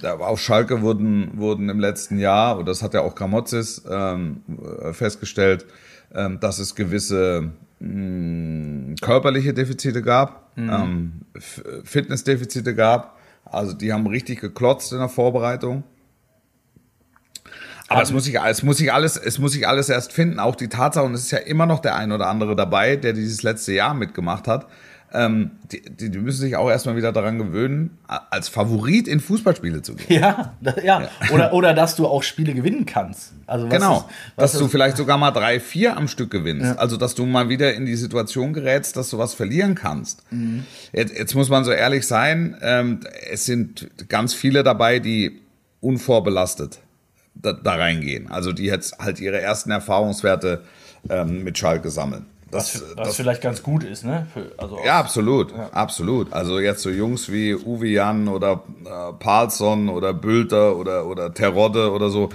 Da, auf Schalke wurden, wurden im letzten Jahr, und das hat ja auch Gramozis ähm, äh, festgestellt, ähm, dass es gewisse mh, körperliche Defizite gab, ähm, F- Fitnessdefizite gab. Also die haben richtig geklotzt in der Vorbereitung. Aber es muss, sich, es, muss sich alles, es muss sich alles erst finden. Auch die Tatsache, und es ist ja immer noch der ein oder andere dabei, der dieses letzte Jahr mitgemacht hat. Ähm, die, die, die müssen sich auch erstmal wieder daran gewöhnen, als Favorit in Fußballspiele zu gehen. Ja, da, ja. ja. Oder, oder dass du auch Spiele gewinnen kannst. Also genau, ist, dass du vielleicht sogar mal drei, vier am Stück gewinnst. Ja. Also dass du mal wieder in die Situation gerätst, dass du was verlieren kannst. Mhm. Jetzt, jetzt, muss man so ehrlich sein, ähm, es sind ganz viele dabei, die unvorbelastet da, da reingehen. Also die jetzt halt ihre ersten Erfahrungswerte ähm, mit Schalke sammeln. Das, was, was das, vielleicht ganz gut ist, ne? Für, also ja, absolut, ja. absolut. Also jetzt so Jungs wie Uwe Jan oder äh, Palsson oder Bülter oder, oder Terodde oder so,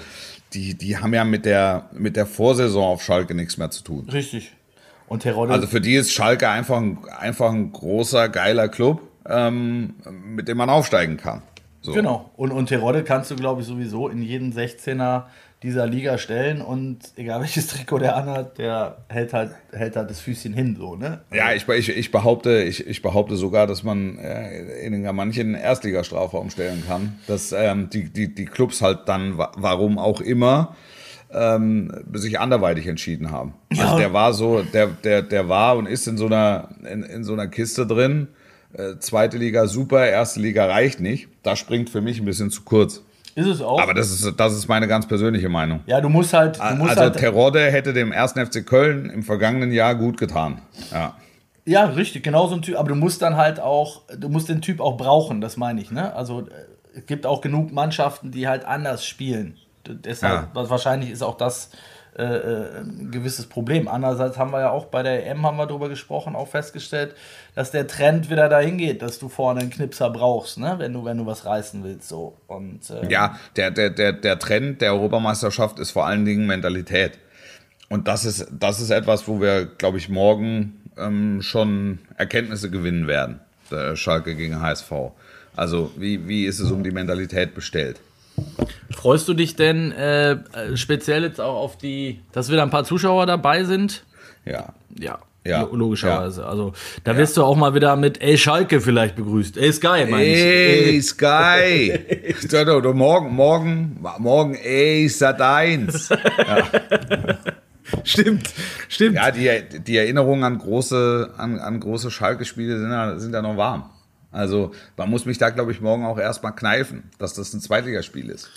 die, die haben ja mit der, mit der Vorsaison auf Schalke nichts mehr zu tun. Richtig. Und Terodde. Also für die ist Schalke einfach ein, einfach ein großer, geiler Club, ähm, mit dem man aufsteigen kann. So. Genau. Und, und Terodde kannst du, glaube ich, sowieso in jeden 16er dieser Liga stellen und egal welches Trikot der anhat, der hält halt, hält halt das Füßchen hin, so, ne? Ja, ich, ich, ich, behaupte, ich, ich behaupte sogar, dass man äh, in manchen Erstligastrafraum stellen kann, dass ähm, die, die, die Clubs halt dann, warum auch immer, ähm, sich anderweitig entschieden haben. Also ja. Also der war so, der, der, der war und ist in so einer, in, in so einer Kiste drin. Äh, zweite Liga super, erste Liga reicht nicht. Das springt für mich ein bisschen zu kurz. Ist es auch. Aber das ist, das ist meine ganz persönliche Meinung. Ja, du musst halt. Du musst also halt Terodde hätte dem ersten FC Köln im vergangenen Jahr gut getan. Ja. Ja, richtig, genau so ein Typ. Aber du musst dann halt auch, du musst den Typ auch brauchen, das meine ich. Ne? Also es gibt auch genug Mannschaften, die halt anders spielen. Deshalb, ja. wahrscheinlich ist auch das äh, äh, ein gewisses Problem. Andererseits haben wir ja auch bei der EM haben wir darüber gesprochen, auch festgestellt, dass der Trend wieder dahin geht, dass du vorne einen Knipser brauchst, ne? wenn du wenn du was reißen willst so. Und ähm, ja, der der der der Trend der Europameisterschaft ist vor allen Dingen Mentalität. Und das ist das ist etwas, wo wir, glaube ich, morgen ähm, schon Erkenntnisse gewinnen werden. Der Schalke gegen HSV. Also wie wie ist es um die Mentalität bestellt? Freust du dich denn äh, speziell jetzt auch auf die, dass wieder ein paar Zuschauer dabei sind? Ja. Ja. Ja, logischerweise. Ja. Also da ja. wirst du auch mal wieder mit Ey Schalke vielleicht begrüßt. Ey Sky, meine ich. Ey Sky. du, du, morgen, morgen, morgen, ey Sat 1. Ja. stimmt, stimmt. Ja, die, die Erinnerungen an große, an, an große Schalke-Spiele sind ja, sind ja noch warm. Also man muss mich da, glaube ich, morgen auch erstmal kneifen, dass das ein Zweitligaspiel ist.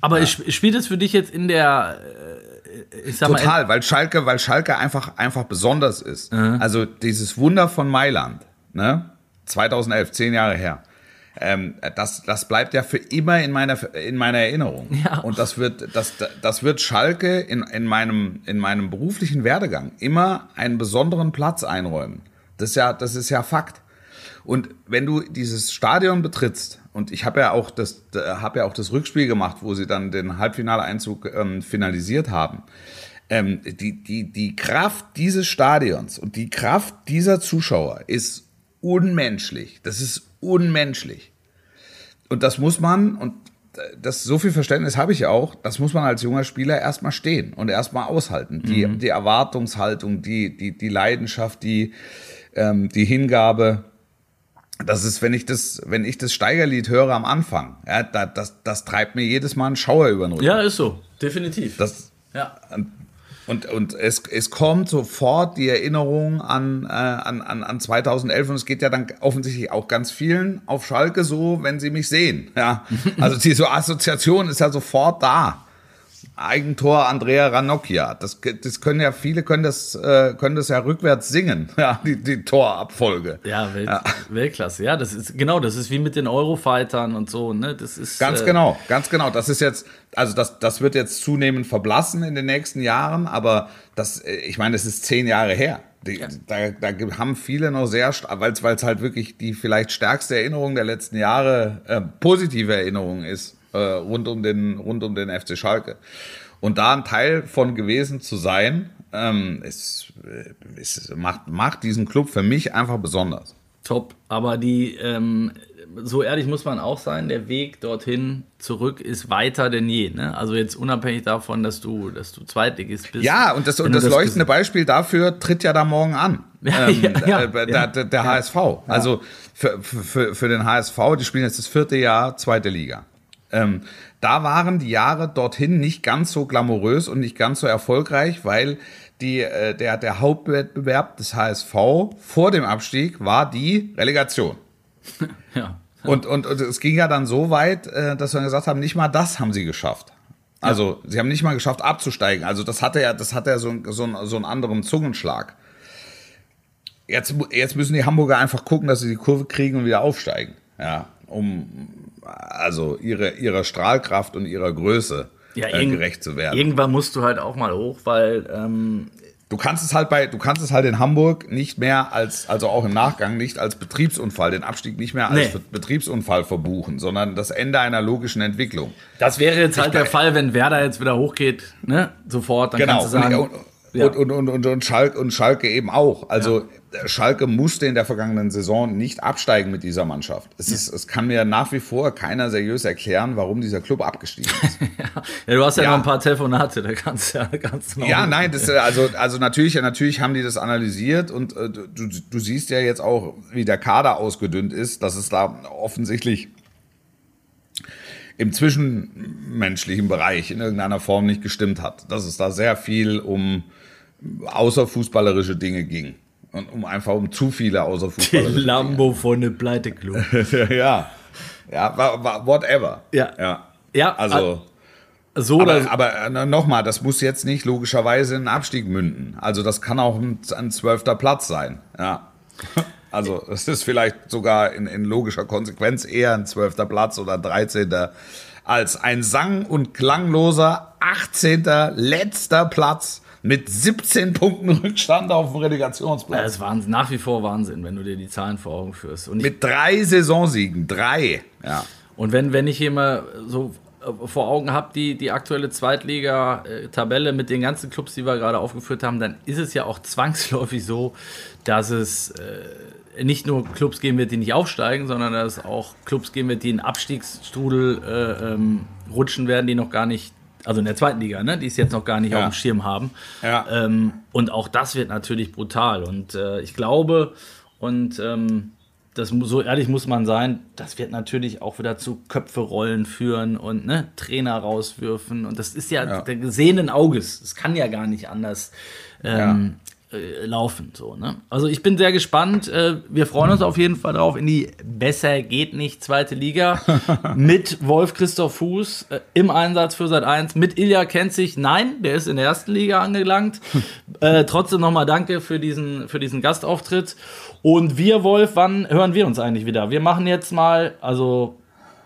Aber ja. spielt es für dich jetzt in der äh, ich sag Total, mal, weil Schalke, weil Schalke einfach, einfach besonders ist. Mhm. Also dieses Wunder von Mailand, ne? 2011, zehn Jahre her. Ähm, das, das bleibt ja für immer in meiner, in meiner Erinnerung. Ja. Und das wird, das, das wird Schalke in, in, meinem, in meinem beruflichen Werdegang immer einen besonderen Platz einräumen. Das ist ja, das ist ja Fakt. Und wenn du dieses Stadion betrittst, und ich habe ja auch das, habe ja auch das Rückspiel gemacht, wo sie dann den Halbfinaleinzug ähm, finalisiert haben. Ähm, die, die, die Kraft dieses Stadions und die Kraft dieser Zuschauer ist unmenschlich. Das ist unmenschlich. Und das muss man, und das so viel Verständnis habe ich auch, das muss man als junger Spieler erstmal stehen und erstmal aushalten. Die, mhm. die Erwartungshaltung, die, die, die Leidenschaft, die, ähm, die Hingabe das ist, wenn ich das, wenn ich das Steigerlied höre am Anfang, ja, da, das, das treibt mir jedes Mal einen Schauer über den Rücken. Ja, ist so, definitiv. Das, ja. Und, und es, es kommt sofort die Erinnerung an, äh, an, an, an 2011 und es geht ja dann offensichtlich auch ganz vielen auf Schalke so, wenn sie mich sehen. Ja, also diese Assoziation ist ja sofort da. Eigentor Andrea Ranocchia. Das, das können ja viele können das äh, können das ja rückwärts singen, ja, die, die Torabfolge. Ja, Welt, ja, Weltklasse. Ja, das ist genau, das ist wie mit den Eurofightern und so, ne? Das ist ganz äh, genau, ganz genau. Das ist jetzt also das das wird jetzt zunehmend verblassen in den nächsten Jahren, aber das äh, ich meine, das ist zehn Jahre her. Die, ja. da, da haben viele noch sehr, weil es halt wirklich die vielleicht stärkste Erinnerung der letzten Jahre, äh, positive Erinnerung ist äh, rund, um den, rund um den FC Schalke. Und da ein Teil von gewesen zu sein, ähm, es, es macht, macht diesen Club für mich einfach besonders. Top, aber die, ähm, so ehrlich muss man auch sein, der Weg dorthin zurück ist weiter denn je. Ne? Also jetzt unabhängig davon, dass du, dass du Zweitligist bist. Ja, und das, und das, das leuchtende Beispiel dafür tritt ja da morgen an. Ja, ähm, ja, äh, der, ja, der, der HSV. Also für, für, für den HSV, die spielen jetzt das vierte Jahr zweite Liga. Ähm, da waren die Jahre dorthin nicht ganz so glamourös und nicht ganz so erfolgreich, weil die, äh, der, der Hauptwettbewerb des HSV vor dem Abstieg war die Relegation. Ja. Und, und, und es ging ja dann so weit, äh, dass wir gesagt haben, nicht mal das haben sie geschafft. Also sie haben nicht mal geschafft abzusteigen. Also das hatte ja, das hatte ja so, so, so einen anderen Zungenschlag. Jetzt, jetzt müssen die Hamburger einfach gucken, dass sie die Kurve kriegen und wieder aufsteigen. Ja, um also ihre, ihrer Strahlkraft und ihrer Größe Ja, äh, gerecht zu werden. Irgendwann musst du halt auch mal hoch, weil ähm, Du kannst es halt bei, du kannst es halt in Hamburg nicht mehr als, also auch im Nachgang nicht als Betriebsunfall, den Abstieg nicht mehr als Nee. Betriebsunfall verbuchen, sondern das Ende einer logischen Entwicklung. das wäre jetzt halt Ich- der Fall, wenn Werder jetzt wieder hochgeht, ne? Sofort, dann Genau. kannst du sagen, und, ja. und, und, und, und, und, Schalke, und Schalke eben auch. Also Schalke musste in der vergangenen Saison nicht absteigen mit dieser Mannschaft. Es, ist, es kann mir nach wie vor keiner seriös erklären, warum dieser Club abgestiegen ist. ja, du hast ja, Ja. noch ein paar Telefonate, da kannst du ja du noch Ja, nein, das, äh, also, also natürlich, natürlich haben die das analysiert und äh, du, du siehst ja jetzt auch, wie der Kader ausgedünnt ist, dass es da offensichtlich im zwischenmenschlichen Bereich in irgendeiner Form nicht gestimmt hat. Dass es da sehr viel um außerfußballerische Dinge ging. Und um einfach um zu viele außerfußballerische Lambo von der Pleite-Club. Dinge. ja. Ja, whatever. Ja. Ja. Ja, Also. so oder. Aber, aber äh, nochmal, das muss jetzt nicht logischerweise in einen Abstieg münden. Also das kann auch ein, zwölfter Platz sein. Ja. Also es ist vielleicht sogar in, in logischer Konsequenz eher ein zwölfter Platz oder 13. als ein sang- und klangloser 18. letzter Platz mit 17 Punkten Rückstand auf dem Ja, Relegationsplatz. Das ist nach wie vor Wahnsinn, wenn du dir die Zahlen vor Augen führst. Und, Mit drei Saisonsiegen. Drei. Ja. und wenn, wenn ich hier mal so äh, vor Augen habe, die, die aktuelle Zweitliga-Tabelle mit den ganzen Clubs, die wir gerade aufgeführt haben, dann ist es ja auch zwangsläufig so, dass es äh, nicht nur Clubs geben wird, die nicht aufsteigen, sondern dass es auch Clubs geben wird, die in Abstiegsstrudel äh, ähm, rutschen werden, die noch gar nicht, also in der zweiten Liga, ne, die es jetzt noch gar nicht Ja. auf dem Schirm haben. Ja. Ähm, und auch das wird natürlich brutal. Und äh, ich glaube, und ähm, das, so ehrlich muss man sein, das wird natürlich auch wieder zu Köpfe-Rollen führen und ne, Trainer rauswürfen. Und das ist ja, Ja. der gesehenen Auges. Es kann ja gar nicht anders ähm, äh, laufen. So, ne? Also ich bin sehr gespannt. Äh, wir freuen uns auf jeden Fall drauf in die Besser geht nicht zweite Liga mit Wolf Christoph Fuß äh, im Einsatz für Sat 1. Mit Ilja kennt sich. Nein, der ist in der ersten Liga angelangt. äh, trotzdem nochmal danke für diesen, für diesen Gastauftritt. Und wir, Wolf, wann hören wir uns eigentlich wieder? Wir machen jetzt mal, also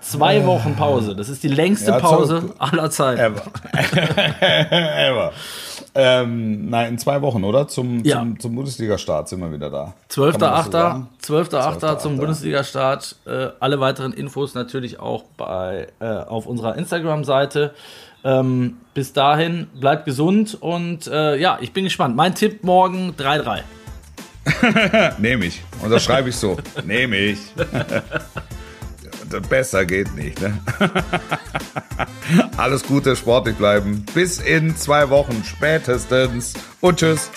zwei Wochen Pause. Das ist die längste Ja, Pause aller Zeiten. Ever. Ever. Ähm, nein, in zwei Wochen, oder? Zum, Ja. zum, zum Bundesliga-Start sind wir wieder da. Kann man das so 12.8. sagen? 12.8. zum 12.8.. Bundesliga-Start. Äh, alle weiteren Infos natürlich auch bei, äh, auf unserer Instagram-Seite. Ähm, bis dahin, bleibt gesund und äh, ja, ich bin gespannt. Mein Tipp morgen 3-3. Nehme ich. Und das schreibe ich so. Nehme ich. Besser geht nicht, ne? Alles Gute, sportlich bleiben. Bis in zwei Wochen spätestens. Und tschüss.